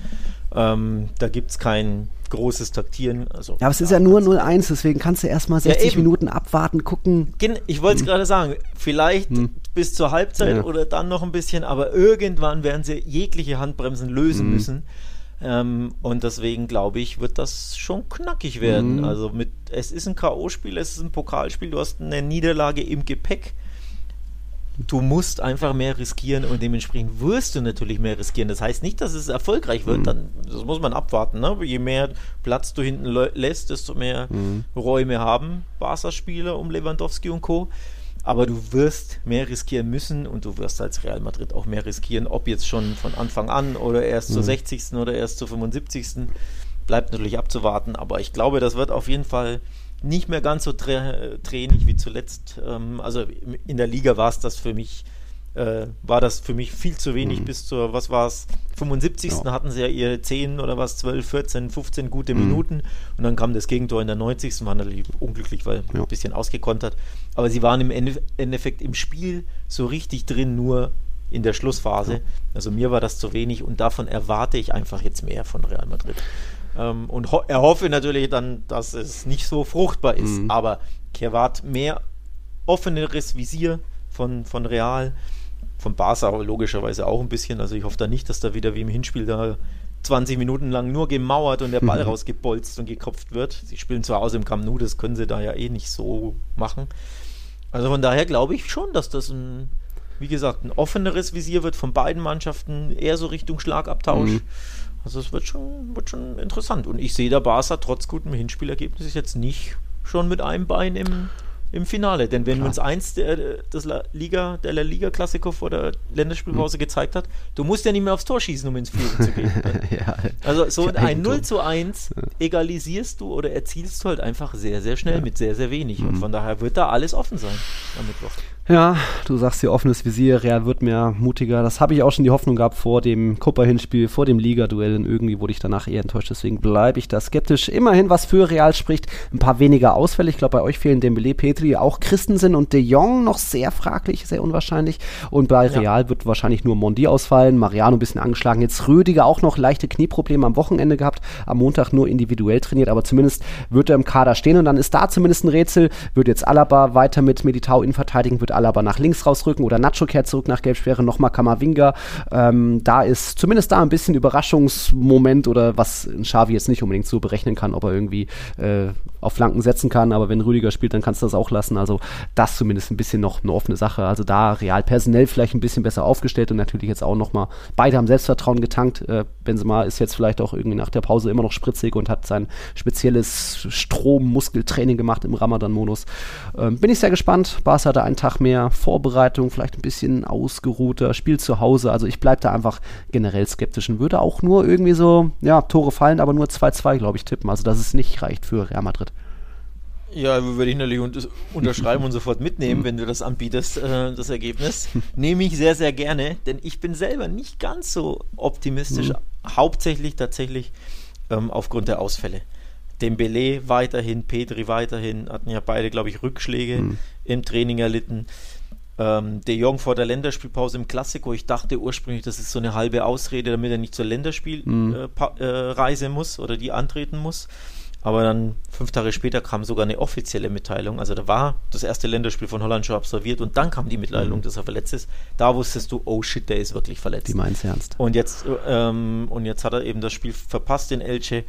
ähm, da gibt es kein großes Taktieren. Also, ja, aber es ist ja nur 0-1, deswegen kannst du erstmal 60 Ja. Minuten abwarten, gucken. Ich wollte es gerade sagen, vielleicht Hm. bis zur Halbzeit Ja. oder dann noch ein bisschen, aber irgendwann werden sie jegliche Handbremsen lösen Hm. müssen. Ähm, und deswegen glaube ich, wird das schon knackig werden. Mhm. Also mit, es ist ein K.O.-Spiel, es ist ein Pokalspiel, du hast eine Niederlage im Gepäck. Du musst einfach mehr riskieren und dementsprechend wirst du natürlich mehr riskieren. Das heißt nicht, dass es erfolgreich wird, dann, das muss man abwarten. Ne? Je mehr Platz du hinten lä- lässt, desto mehr Räume haben Barca-Spieler um Lewandowski und Co. Aber du wirst mehr riskieren müssen und du wirst als Real Madrid auch mehr riskieren, ob jetzt schon von Anfang an oder erst zur 60. oder erst zur 75. Bleibt natürlich abzuwarten, aber ich glaube, das wird auf jeden Fall nicht mehr ganz so trä tränig wie zuletzt. Ähm, also in der Liga war es das für mich, äh, war das für mich viel zu wenig bis zur, was war es, 75. Ja. hatten sie ja ihre 10 oder was, 12, 14, 15 gute Minuten und dann kam das Gegentor in der 90. war natürlich unglücklich, weil Ja. ein bisschen ausgekontert. Aber sie waren im Ende- Endeffekt im Spiel so richtig drin, nur in der Schlussphase. Also mir war das zu wenig und davon erwarte ich einfach jetzt mehr von Real Madrid. Ähm, und ho erhoffe natürlich dann, dass es nicht so fruchtbar ist. Mhm. Aber erwarte mehr offeneres Visier von, von Real, von Barca aber logischerweise auch ein bisschen. Also ich hoffe da nicht, dass da wieder wie im Hinspiel da 20 Minuten lang nur gemauert und der Ball rausgebolzt und gekopft wird. Sie spielen zu Hause im Camp Nou, das können sie da ja eh nicht so machen. Also von daher glaube ich schon, dass das ein, wie gesagt, ein offeneres Visier wird von beiden Mannschaften, eher so Richtung Schlagabtausch. Mhm. Also es wird schon, wird schon interessant. Und ich sehe der Barca trotz gutem Hinspielergebnis jetzt nicht schon mit einem Bein im, im Finale. Denn wenn Klar. uns eins der, des La Liga, der La Liga Klassiker vor der Länderspielpause Mhm. gezeigt hat, du musst ja nicht mehr aufs Tor schießen, um ins Führen zu gehen. ja. Also so Ja, ein Eigentor. 0 zu 1 egalisierst du oder erzielst du halt einfach sehr, sehr schnell mit sehr, sehr wenig. Mhm. Und von daher wird da alles offen sein am Mittwoch. Ja, du sagst hier offenes Visier, Real wird mehr mutiger. Das habe ich auch schon die Hoffnung gehabt vor dem Copa-Hinspiel, vor dem Liga-Duell. Und irgendwie wurde ich danach eher enttäuscht. Deswegen bleibe ich da skeptisch. Immerhin, was für Real spricht, ein paar weniger Ausfälle. Ich glaube, bei euch fehlen Dembele, Petri, auch Christensen und De Jong noch sehr fraglich, sehr unwahrscheinlich. Und bei Ja. Real wird wahrscheinlich nur Mondi ausfallen. Mariano ein bisschen angeschlagen. Jetzt Rüdiger auch noch leichte Knieprobleme am Wochenende gehabt. Am Montag nur individuell trainiert. Aber zumindest wird er im Kader stehen. Und dann ist da zumindest ein Rätsel. Wird jetzt Alaba weiter mit Militao in verteidigen? Wird Alaba nach links rausrücken oder Nacho kehrt zurück nach Gelbsperre? Nochmal Kamavinga. Ähm, da ist zumindest da ein bisschen Überraschungsmoment oder was Xavi jetzt nicht unbedingt so berechnen kann, ob er irgendwie äh, auf Flanken setzen kann. Aber wenn Rüdiger spielt, dann kannst du das auch lassen. Also das zumindest ein bisschen noch eine offene Sache. Also da Real personell vielleicht ein bisschen besser aufgestellt und natürlich jetzt auch nochmal, beide haben Selbstvertrauen getankt. Äh, Benzema ist jetzt vielleicht auch irgendwie nach der Pause immer noch spritzig und hat sein spezielles Strommuskeltraining gemacht im Ramadan-Modus. Ähm, bin ich sehr gespannt. Barca hatte einen Tag mehr Vorbereitung, vielleicht ein bisschen ausgeruhter, spielt zu Hause. Also ich bleibe da einfach generell skeptisch und würde auch nur irgendwie so, ja, Tore fallen, aber nur 2-2, glaube ich, tippen. Also dass es nicht reicht für Real Madrid. Ja, würde ich natürlich unter unterschreiben und sofort mitnehmen, wenn du das anbietest, äh, das Ergebnis. Nehme ich sehr, sehr gerne, denn ich bin selber nicht ganz so optimistisch, hauptsächlich tatsächlich ähm, aufgrund der Ausfälle. Dembele weiterhin, Petri weiterhin, hatten ja beide, glaube ich, Rückschläge im Training erlitten. Ähm, De Jong vor der Länderspielpause im Klassiko, ich dachte ursprünglich, das ist so eine halbe Ausrede, damit er nicht zur Länderspielreise äh, pa- äh, Reise muss oder die antreten muss. Aber dann fünf Tage später kam sogar eine offizielle Mitteilung. Also da war das erste Länderspiel von Holland schon absolviert und dann kam die Mitteilung, dass er verletzt ist. Da wusstest du, oh shit, der ist wirklich verletzt. Die meint's ernst. Und jetzt, ähm, und jetzt hat er eben das Spiel verpasst in Elche.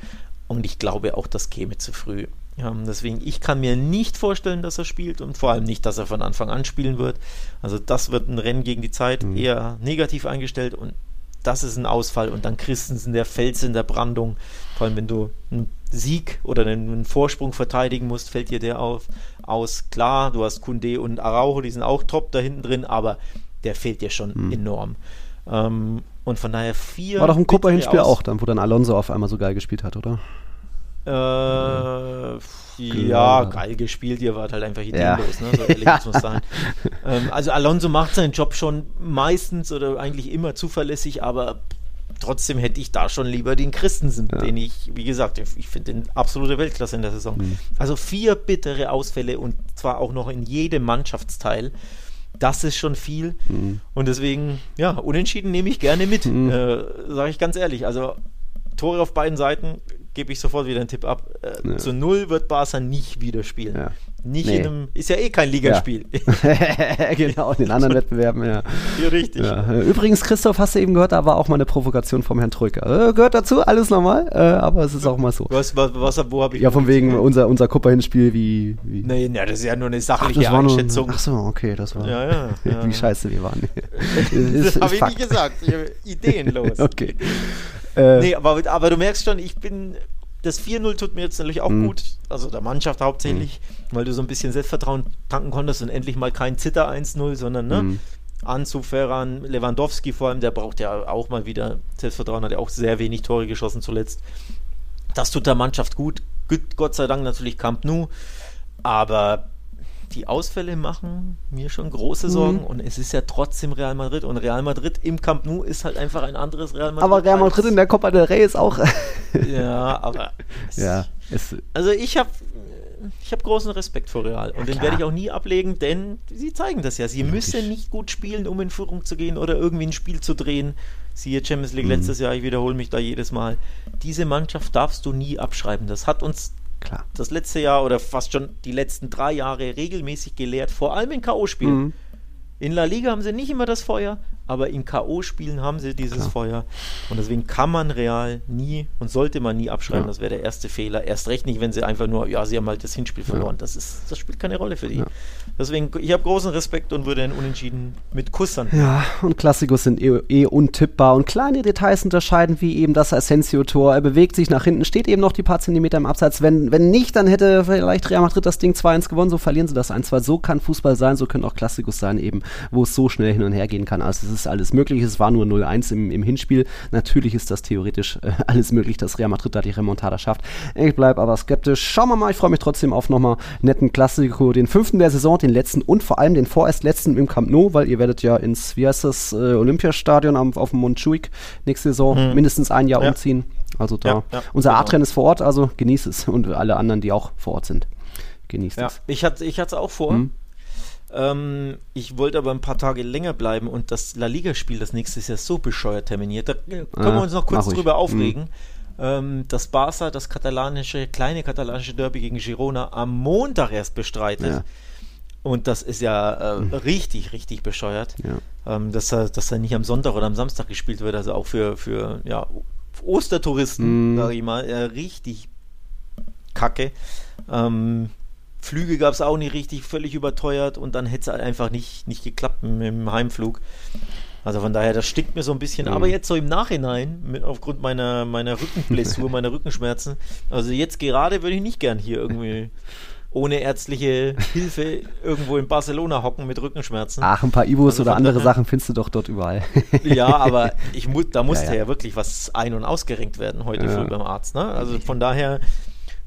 Und ich glaube auch, das käme zu früh. Ja, deswegen, ich kann mir nicht vorstellen, dass er spielt und vor allem nicht, dass er von Anfang an spielen wird. Also das wird ein Rennen gegen die Zeit, eher negativ eingestellt und das ist ein Ausfall. Und dann Christensen, der Fels in der Brandung. Vor allem, wenn du einen Sieg oder einen, Vorsprung verteidigen musst, fällt dir der auf, aus. Klar, du hast Kunde und Araujo, die sind auch top da hinten drin, aber der fehlt dir schon enorm. Ähm, und von daher vier. War doch bittere Copa-Hinspiel auch, dann, wo dann Alonso auf einmal so geil gespielt hat, oder? Äh, ja, Ja. geil gespielt, ihr wart halt einfach Ja. ideenlos, ne? so ehrlich Ja. muss man sein. Ähm, also Alonso macht seinen Job schon meistens oder eigentlich immer zuverlässig, aber trotzdem hätte ich da schon lieber den Christensen, den ich, wie gesagt, ich finde den absolute Weltklasse in der Saison. Mhm. Also vier bittere Ausfälle und zwar auch noch in jedem Mannschaftsteil. Das ist schon viel. Mhm. Und deswegen, ja, unentschieden nehme ich gerne mit, mhm. äh, sage ich ganz ehrlich. Also Tore auf beiden Seiten gebe ich sofort wieder einen Tipp ab. Äh, ja. Zu null wird Barca nicht wieder spielen. Ja. Nicht nee. in einem, ist ja eh kein Ligaspiel. Ja. genau, in den anderen Wettbewerben, ja. richtig. Übrigens, Christoph, hast du eben gehört, da war auch mal eine Provokation vom Herrn Troika. Äh, gehört dazu, alles normal, äh, aber es ist auch mal so. Was, was, was wo habe ich. Ja, von wegen unser, unser Kupper-Hinspiel, wie, wie. Nee, nee, das ist ja nur eine sachliche ach, Einschätzung. Nur, ach so, okay, das war. Ja, ja. ja. wie scheiße wir waren. das habe ich nicht gesagt. Ideenlos. okay. Äh, nee, aber, aber du merkst schon, ich bin das 4-0 tut mir jetzt natürlich auch mhm. gut, also der Mannschaft hauptsächlich, mhm. weil du so ein bisschen Selbstvertrauen tanken konntest und endlich mal kein Zitter 1-0, sondern ne, mhm. Anzu, Ferran, Lewandowski vor allem, der braucht ja auch mal wieder Selbstvertrauen, hat ja auch sehr wenig Tore geschossen zuletzt. Das tut der Mannschaft gut. Gott sei Dank natürlich Camp Nou, aber die Ausfälle machen mir schon große. Sorgen mhm. und es ist ja trotzdem Real Madrid und Real Madrid im Camp Nou ist halt einfach ein anderes Real Madrid. Aber Real Madrid in der Copa del Rey ist auch. ja, aber. Es, ja, es, also ich habe ich habe großen Respekt vor Real und ja, den werde ich auch nie ablegen, denn sie zeigen das ja. Sie müssen nicht gut spielen, um in Führung zu gehen oder irgendwie ein Spiel zu drehen. Siehe Champions League mhm. letztes Jahr, ich wiederhole mich da jedes Mal. Diese Mannschaft darfst du nie abschreiben. Das hat uns Klar. das letzte Jahr oder fast schon die letzten drei Jahre regelmäßig gelehrt, vor allem in K.O.-Spielen. Mhm. In La Liga haben sie nicht immer das Feuer, aber in K.O.-Spielen haben sie dieses Klar. Feuer. Und deswegen kann man Real nie und sollte man nie abschreiben. Ja. Das wäre der erste Fehler. Erst recht nicht, wenn sie einfach nur, ja, sie haben halt das Hinspiel verloren. Ja. Das, ist, das spielt keine Rolle für die. Ja. Deswegen, ich habe großen Respekt und würde einen Unentschieden mit Kussern. Ja, und Klassikos sind eh, eh, untippbar. Und kleine Details unterscheiden, wie eben das Asensio-Tor. Er bewegt sich nach hinten, steht eben noch die paar Zentimeter im Abseits. Wenn, wenn nicht, dann hätte vielleicht Real Madrid das Ding 2-1 gewonnen. So verlieren sie das 1-2. So kann Fußball sein, so können auch Klassikos sein, eben, wo es so schnell hin und her gehen kann. Also es ist alles möglich. Es war nur 0-1 im, im Hinspiel. Natürlich ist das theoretisch äh, alles möglich, dass Real Madrid da die Remontada schafft. Ich bleibe aber skeptisch. Schauen wir mal. Ich freue mich trotzdem auf nochmal netten Klassiko. Den fünften der Saison, den letzten und vor allem den vorerst letzten im Camp Nou, weil ihr werdet ja ins, wie heißt das, äh, Olympiastadion am, auf dem Montjuic nächste Saison mhm. mindestens ein Jahr ja. umziehen. Also da. Ja, ja, unser genau. A-Train ist vor Ort, also genießt es. Und alle anderen, die auch vor Ort sind. Genießt es. Ich hatte ich es auch vor. Mhm. Ähm, ich wollte aber ein paar Tage länger bleiben und das La Liga-Spiel, das nächste ist ja so bescheuert terminiert. Da können ah, wir uns noch kurz drüber aufregen. Mhm. Ähm, dass Barca das katalanische, kleine katalanische Derby gegen Girona am Montag erst bestreitet. Ja. Und das ist ja äh, mhm. richtig, richtig bescheuert, ja. ähm, dass, er, dass er nicht am Sonntag oder am Samstag gespielt wird. Also auch für, für ja, Ostertouristen, mhm. sage ich mal, äh, richtig kacke. Ähm, Flüge gab es auch nicht richtig, völlig überteuert und dann hätte es halt einfach nicht, nicht geklappt mit dem Heimflug. Also von daher, das stinkt mir so ein bisschen. Mhm. Aber jetzt so im Nachhinein, mit, aufgrund meiner, meiner Rückenblessur, meiner Rückenschmerzen, also jetzt gerade würde ich nicht gern hier irgendwie ohne ärztliche Hilfe irgendwo in Barcelona hocken mit Rückenschmerzen. Ach, ein paar Ibus also oder andere daher, Sachen findest du doch dort überall. ja, aber ich mu da musste ja, ja. ja, wirklich was ein- und ausgerenkt werden heute ja. früh beim Arzt. Ne? Also von daher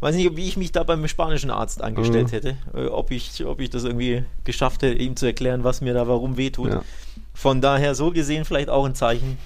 weiß nicht, wie ich mich da beim spanischen Arzt angestellt mhm. hätte, äh, ob ich, ob ich das irgendwie geschafft hätte, ihm zu erklären, was mir da warum wehtut. Ja. Von daher so gesehen vielleicht auch ein Zeichen,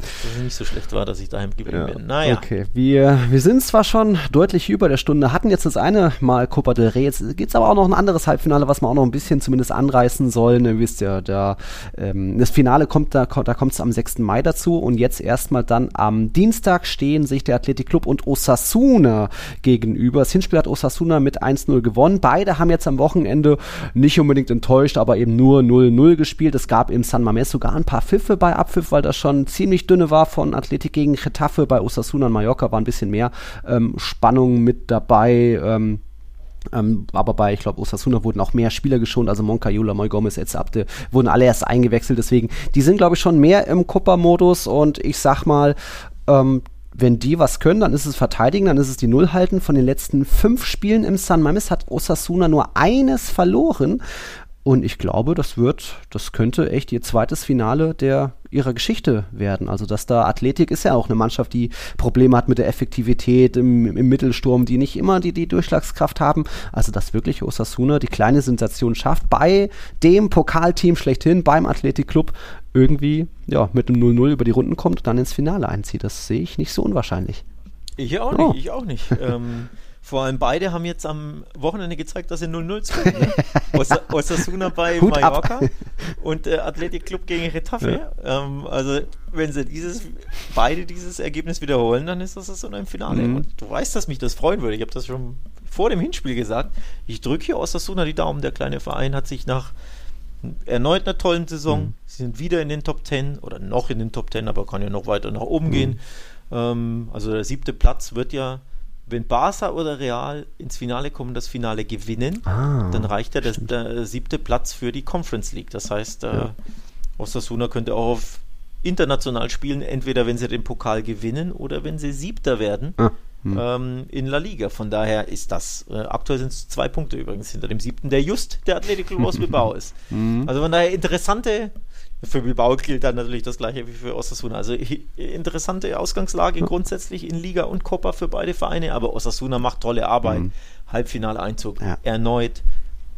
dass es nicht so schlecht war, dass ich daheim geblieben ja, bin. Naja. Okay, wir, wir sind zwar schon deutlich über der Stunde, hatten jetzt das eine Mal Copa del Rey, jetzt gibt es aber auch noch ein anderes Halbfinale, was wir auch noch ein bisschen zumindest anreißen sollen. Ihr wisst ja, da, ähm, das Finale kommt, da, da kommt es am 6. Mai dazu und jetzt erstmal dann am Dienstag stehen sich der Athletic Club und Osasuna gegenüber. Das Hinspiel hat Osasuna mit 1-0 gewonnen. Beide haben jetzt am Wochenende nicht unbedingt enttäuscht, aber eben nur 0-0 gespielt. Es gab im San Mamés sogar ein paar Pfiffe bei Abpfiff, weil das schon ziemlich dünne war von Athletik gegen Getafe. Bei Osasuna und Mallorca war ein bisschen mehr ähm, Spannung mit dabei. Ähm, ähm, aber bei, ich glaube, Osasuna wurden auch mehr Spieler geschont, also Moncayola, Moy Gomez, Abde wurden alle erst eingewechselt, deswegen, die sind, glaube ich, schon mehr im Copa-Modus und ich sag mal, ähm, wenn die was können, dann ist es verteidigen, dann ist es die Null halten. Von den letzten fünf Spielen im San Mames hat Osasuna nur eines verloren. Und ich glaube, das wird, das könnte echt ihr zweites Finale der ihrer Geschichte werden. Also, dass da Athletik ist ja auch eine Mannschaft, die Probleme hat mit der Effektivität im, im Mittelsturm, die nicht immer die, die Durchschlagskraft haben. Also, dass wirklich Osasuna die kleine Sensation schafft, bei dem Pokalteam schlechthin, beim Athletikclub, irgendwie ja, mit einem 0-0 über die Runden kommt und dann ins Finale einzieht. Das sehe ich nicht so unwahrscheinlich. Ich auch nicht, oh. ich auch nicht. ähm, Vor allem beide haben jetzt am Wochenende gezeigt, dass sie 0-0 spielen. Ne? Osa- Osasuna bei Hut ab. Mallorca und äh, Athletic Club gegen Retafe. Ähm, also wenn sie dieses, beide dieses Ergebnis wiederholen, dann ist das so im Finale. Mhm. Und du weißt, dass mich das freuen würde. Ich habe das schon vor dem Hinspiel gesagt. Ich drücke hier Osasuna die Daumen. Der kleine Verein hat sich nach erneut einer tollen Saison. Mhm. Sie sind wieder in den Top 10 oder noch in den Top 10, aber kann ja noch weiter nach Mhm. oben gehen. Ähm, also der siebte Platz wird ja, wenn Barca oder Real ins Finale kommen, das Finale gewinnen, Ah, dann reicht ja das, der siebte Platz für die Conference League. Das heißt, äh, Ja. Osasuna könnte auch auf international spielen, entweder wenn sie den Pokal gewinnen oder wenn sie Siebter werden Ah, hm. ähm, in La Liga. Von daher ist das, äh, aktuell sind es zwei Punkte übrigens hinter dem siebten, der just der Athletic Club aus Bilbao ist. Mhm. Also von daher interessante, für Bilbao gilt dann natürlich das gleiche wie für Osasuna. Also interessante Ausgangslage grundsätzlich in Liga und Copa für beide Vereine, aber Osasuna macht tolle Arbeit. Mhm. Halbfinale-Einzug Ja. erneut.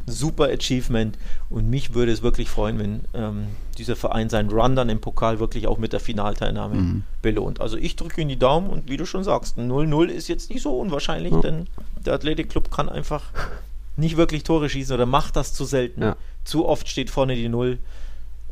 Super Achievement und mich würde es wirklich freuen, wenn ähm, dieser Verein seinen Run dann im Pokal wirklich auch mit der Finalteilnahme Mhm. belohnt. Also ich drücke ihm die Daumen und wie du schon sagst, ein 0-0 ist jetzt nicht so unwahrscheinlich, Ja. denn der Athletic Club kann einfach nicht wirklich Tore schießen oder macht das zu selten. Zu oft steht vorne die Null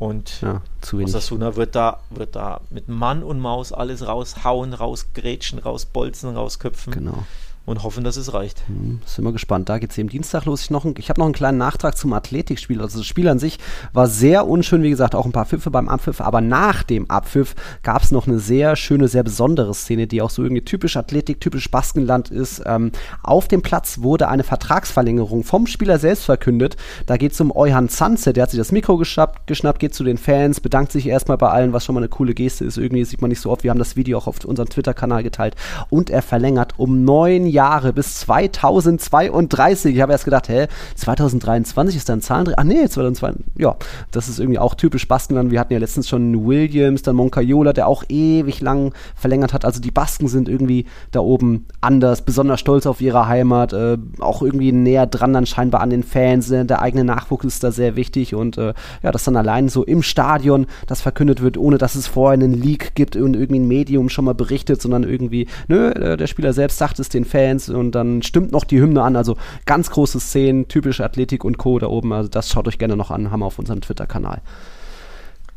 und ja. Osasuna wird da, wird da mit Mann und Maus alles raushauen, rausgrätschen, rausbolzen, rausköpfen Genau. Und hoffen, dass es reicht. Hm, Sind wir gespannt. Da geht es eben Dienstag los. Ich, ich habe noch einen kleinen Nachtrag zum Athletikspiel. Also das Spiel an sich war sehr unschön, wie gesagt, auch ein paar Pfiffe beim Abpfiff. Aber nach dem Abpfiff gab es noch eine sehr schöne, sehr besondere Szene, die auch so irgendwie typisch Athletik, typisch Baskenland ist. Ähm, auf dem Platz wurde eine Vertragsverlängerung vom Spieler selbst verkündet. Da geht es um Euhan Zanze, der hat sich das Mikro geschnappt, geschnappt, geht zu den Fans, bedankt sich erstmal bei allen, was schon mal eine coole Geste ist. Irgendwie sieht man nicht so oft. Wir haben das Video auch auf unserem Twitter-Kanal geteilt. Und er verlängert um neun Jahre bis 2032. Ich habe erst gedacht, hä, 2023 ist dann Zahlendreh. Ach nee, 2022. Ja, das ist irgendwie auch typisch Baskenland. Wir hatten ja letztens schon Williams, dann Moncayola, der auch ewig lang verlängert hat. Also die Basken sind irgendwie da oben anders, besonders stolz auf ihre Heimat, äh, auch irgendwie näher dran dann scheinbar an den Fans. Äh, der eigene Nachwuchs ist da sehr wichtig und äh, ja, dass dann allein so im Stadion das verkündet wird, ohne dass es vorher einen Leak gibt und irgendwie ein Medium schon mal berichtet, sondern irgendwie, nö, äh, der Spieler selbst sagt es den Fans und dann stimmt noch die Hymne an. Also ganz große Szenen, typische Athletik und Co. da oben. Also das schaut euch gerne noch an, haben wir auf unserem Twitter-Kanal.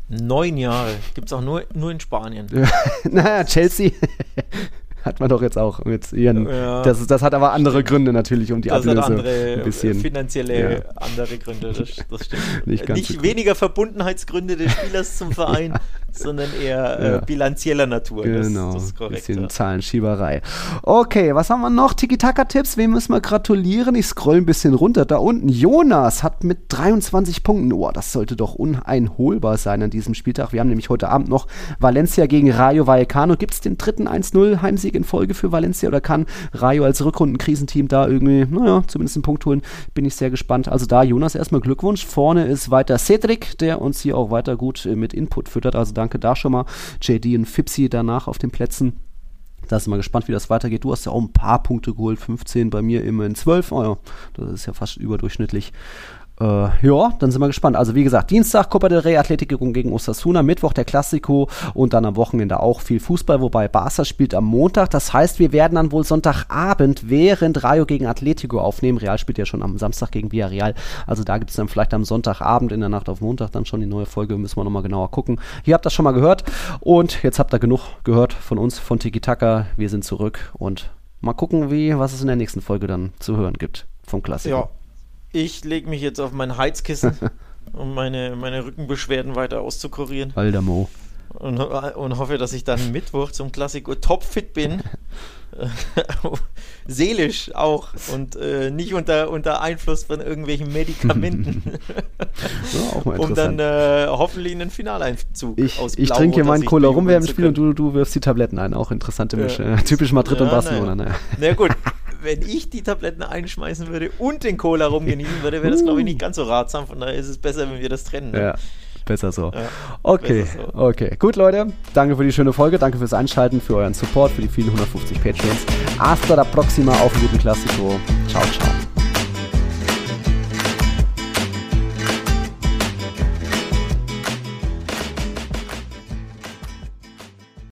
Neun Jahre. Gibt es auch nur, nur in Spanien. naja, Chelsea hat man doch jetzt auch mit ihren. Ja. das, das hat aber andere Gründe natürlich, um die Das hat Ablöse andere ein bisschen. finanzielle ja. andere Gründe, das, das stimmt. Nicht ganz gut. weniger Verbundenheitsgründe des Spielers zum Verein, sondern eher äh, Ja. bilanzieller Natur. Genau, das, das ist korrekt. bisschen Ja. Zahlenschieberei. Okay, was haben wir noch? Tiki-Taka-Tipps, wem müssen wir gratulieren? Ich scroll ein bisschen runter. Da unten, Jonas hat mit 23 Punkten, oh, das sollte doch uneinholbar sein an diesem Spieltag. Wir haben nämlich heute Abend noch Valencia gegen Rayo Vallecano. Gibt es den dritten 1-0 Heimsieg in Folge für Valencia oder kann Rayo als Rückrundenkrisenteam da irgendwie, naja, zumindest einen Punkt holen? Bin ich sehr gespannt. Also da, Jonas, erstmal Glückwunsch. Vorne ist weiter Cedric, der uns hier auch weiter gut äh, mit Input füttert. Also danke da schon mal. JD und Fipsi danach auf den Plätzen. Da sind wir gespannt, wie das weitergeht. Du hast ja auch ein paar Punkte geholt, 15, bei mir immerhin 12. Oh ja, das ist ja fast überdurchschnittlich. Äh, ja, dann sind wir gespannt. Also wie gesagt, Dienstag Copa del Rey Atletico gegen Osasuna, Mittwoch der Klassiko und dann am Wochenende auch viel Fußball, wobei Barca spielt am Montag. Das heißt, wir werden dann wohl Sonntagabend während Rayo gegen Atletico aufnehmen. Real spielt ja schon am Samstag gegen Villarreal. Also da gibt es dann vielleicht am Sonntagabend in der Nacht auf Montag dann schon die neue Folge. Müssen wir nochmal genauer gucken. Hier habt ihr das schon mal gehört und jetzt habt ihr genug gehört von uns, von Tiki Taka. Wir sind zurück und mal gucken, wie, was es in der nächsten Folge dann zu hören gibt vom Klassiko. Ja, ich lege mich jetzt auf mein Heizkissen, um meine, meine Rückenbeschwerden weiter auszukurieren Alter Mo. und, und hoffe, dass ich dann Mittwoch zum Klassiko topfit bin. Seelisch auch und äh, nicht unter, unter Einfluss von irgendwelchen Medikamenten, Ja, auch mal um dann äh, hoffentlich einen Finaleinzug ich, aus ich Blau trinke hier meinen Cola rum während dem Spiel und du, du wirfst die Tabletten ein. Auch interessante Ja. Mische. Äh, typisch Madrid und Ja, Barcelona. naja. Naja. Na gut, wenn ich die Tabletten einschmeißen würde und den Cola rumgenießen würde, wäre das, glaube ich, nicht ganz so ratsam. Von daher ist es besser, wenn wir das trennen. ne? Ja, besser so. Ja, okay, besser so. okay. Gut, Leute. Danke für die schöne Folge. Danke fürs Einschalten, für euren Support, für die vielen 150 Patreons. Hasta la próxima auf guten Klassiko. Ciao, ciao.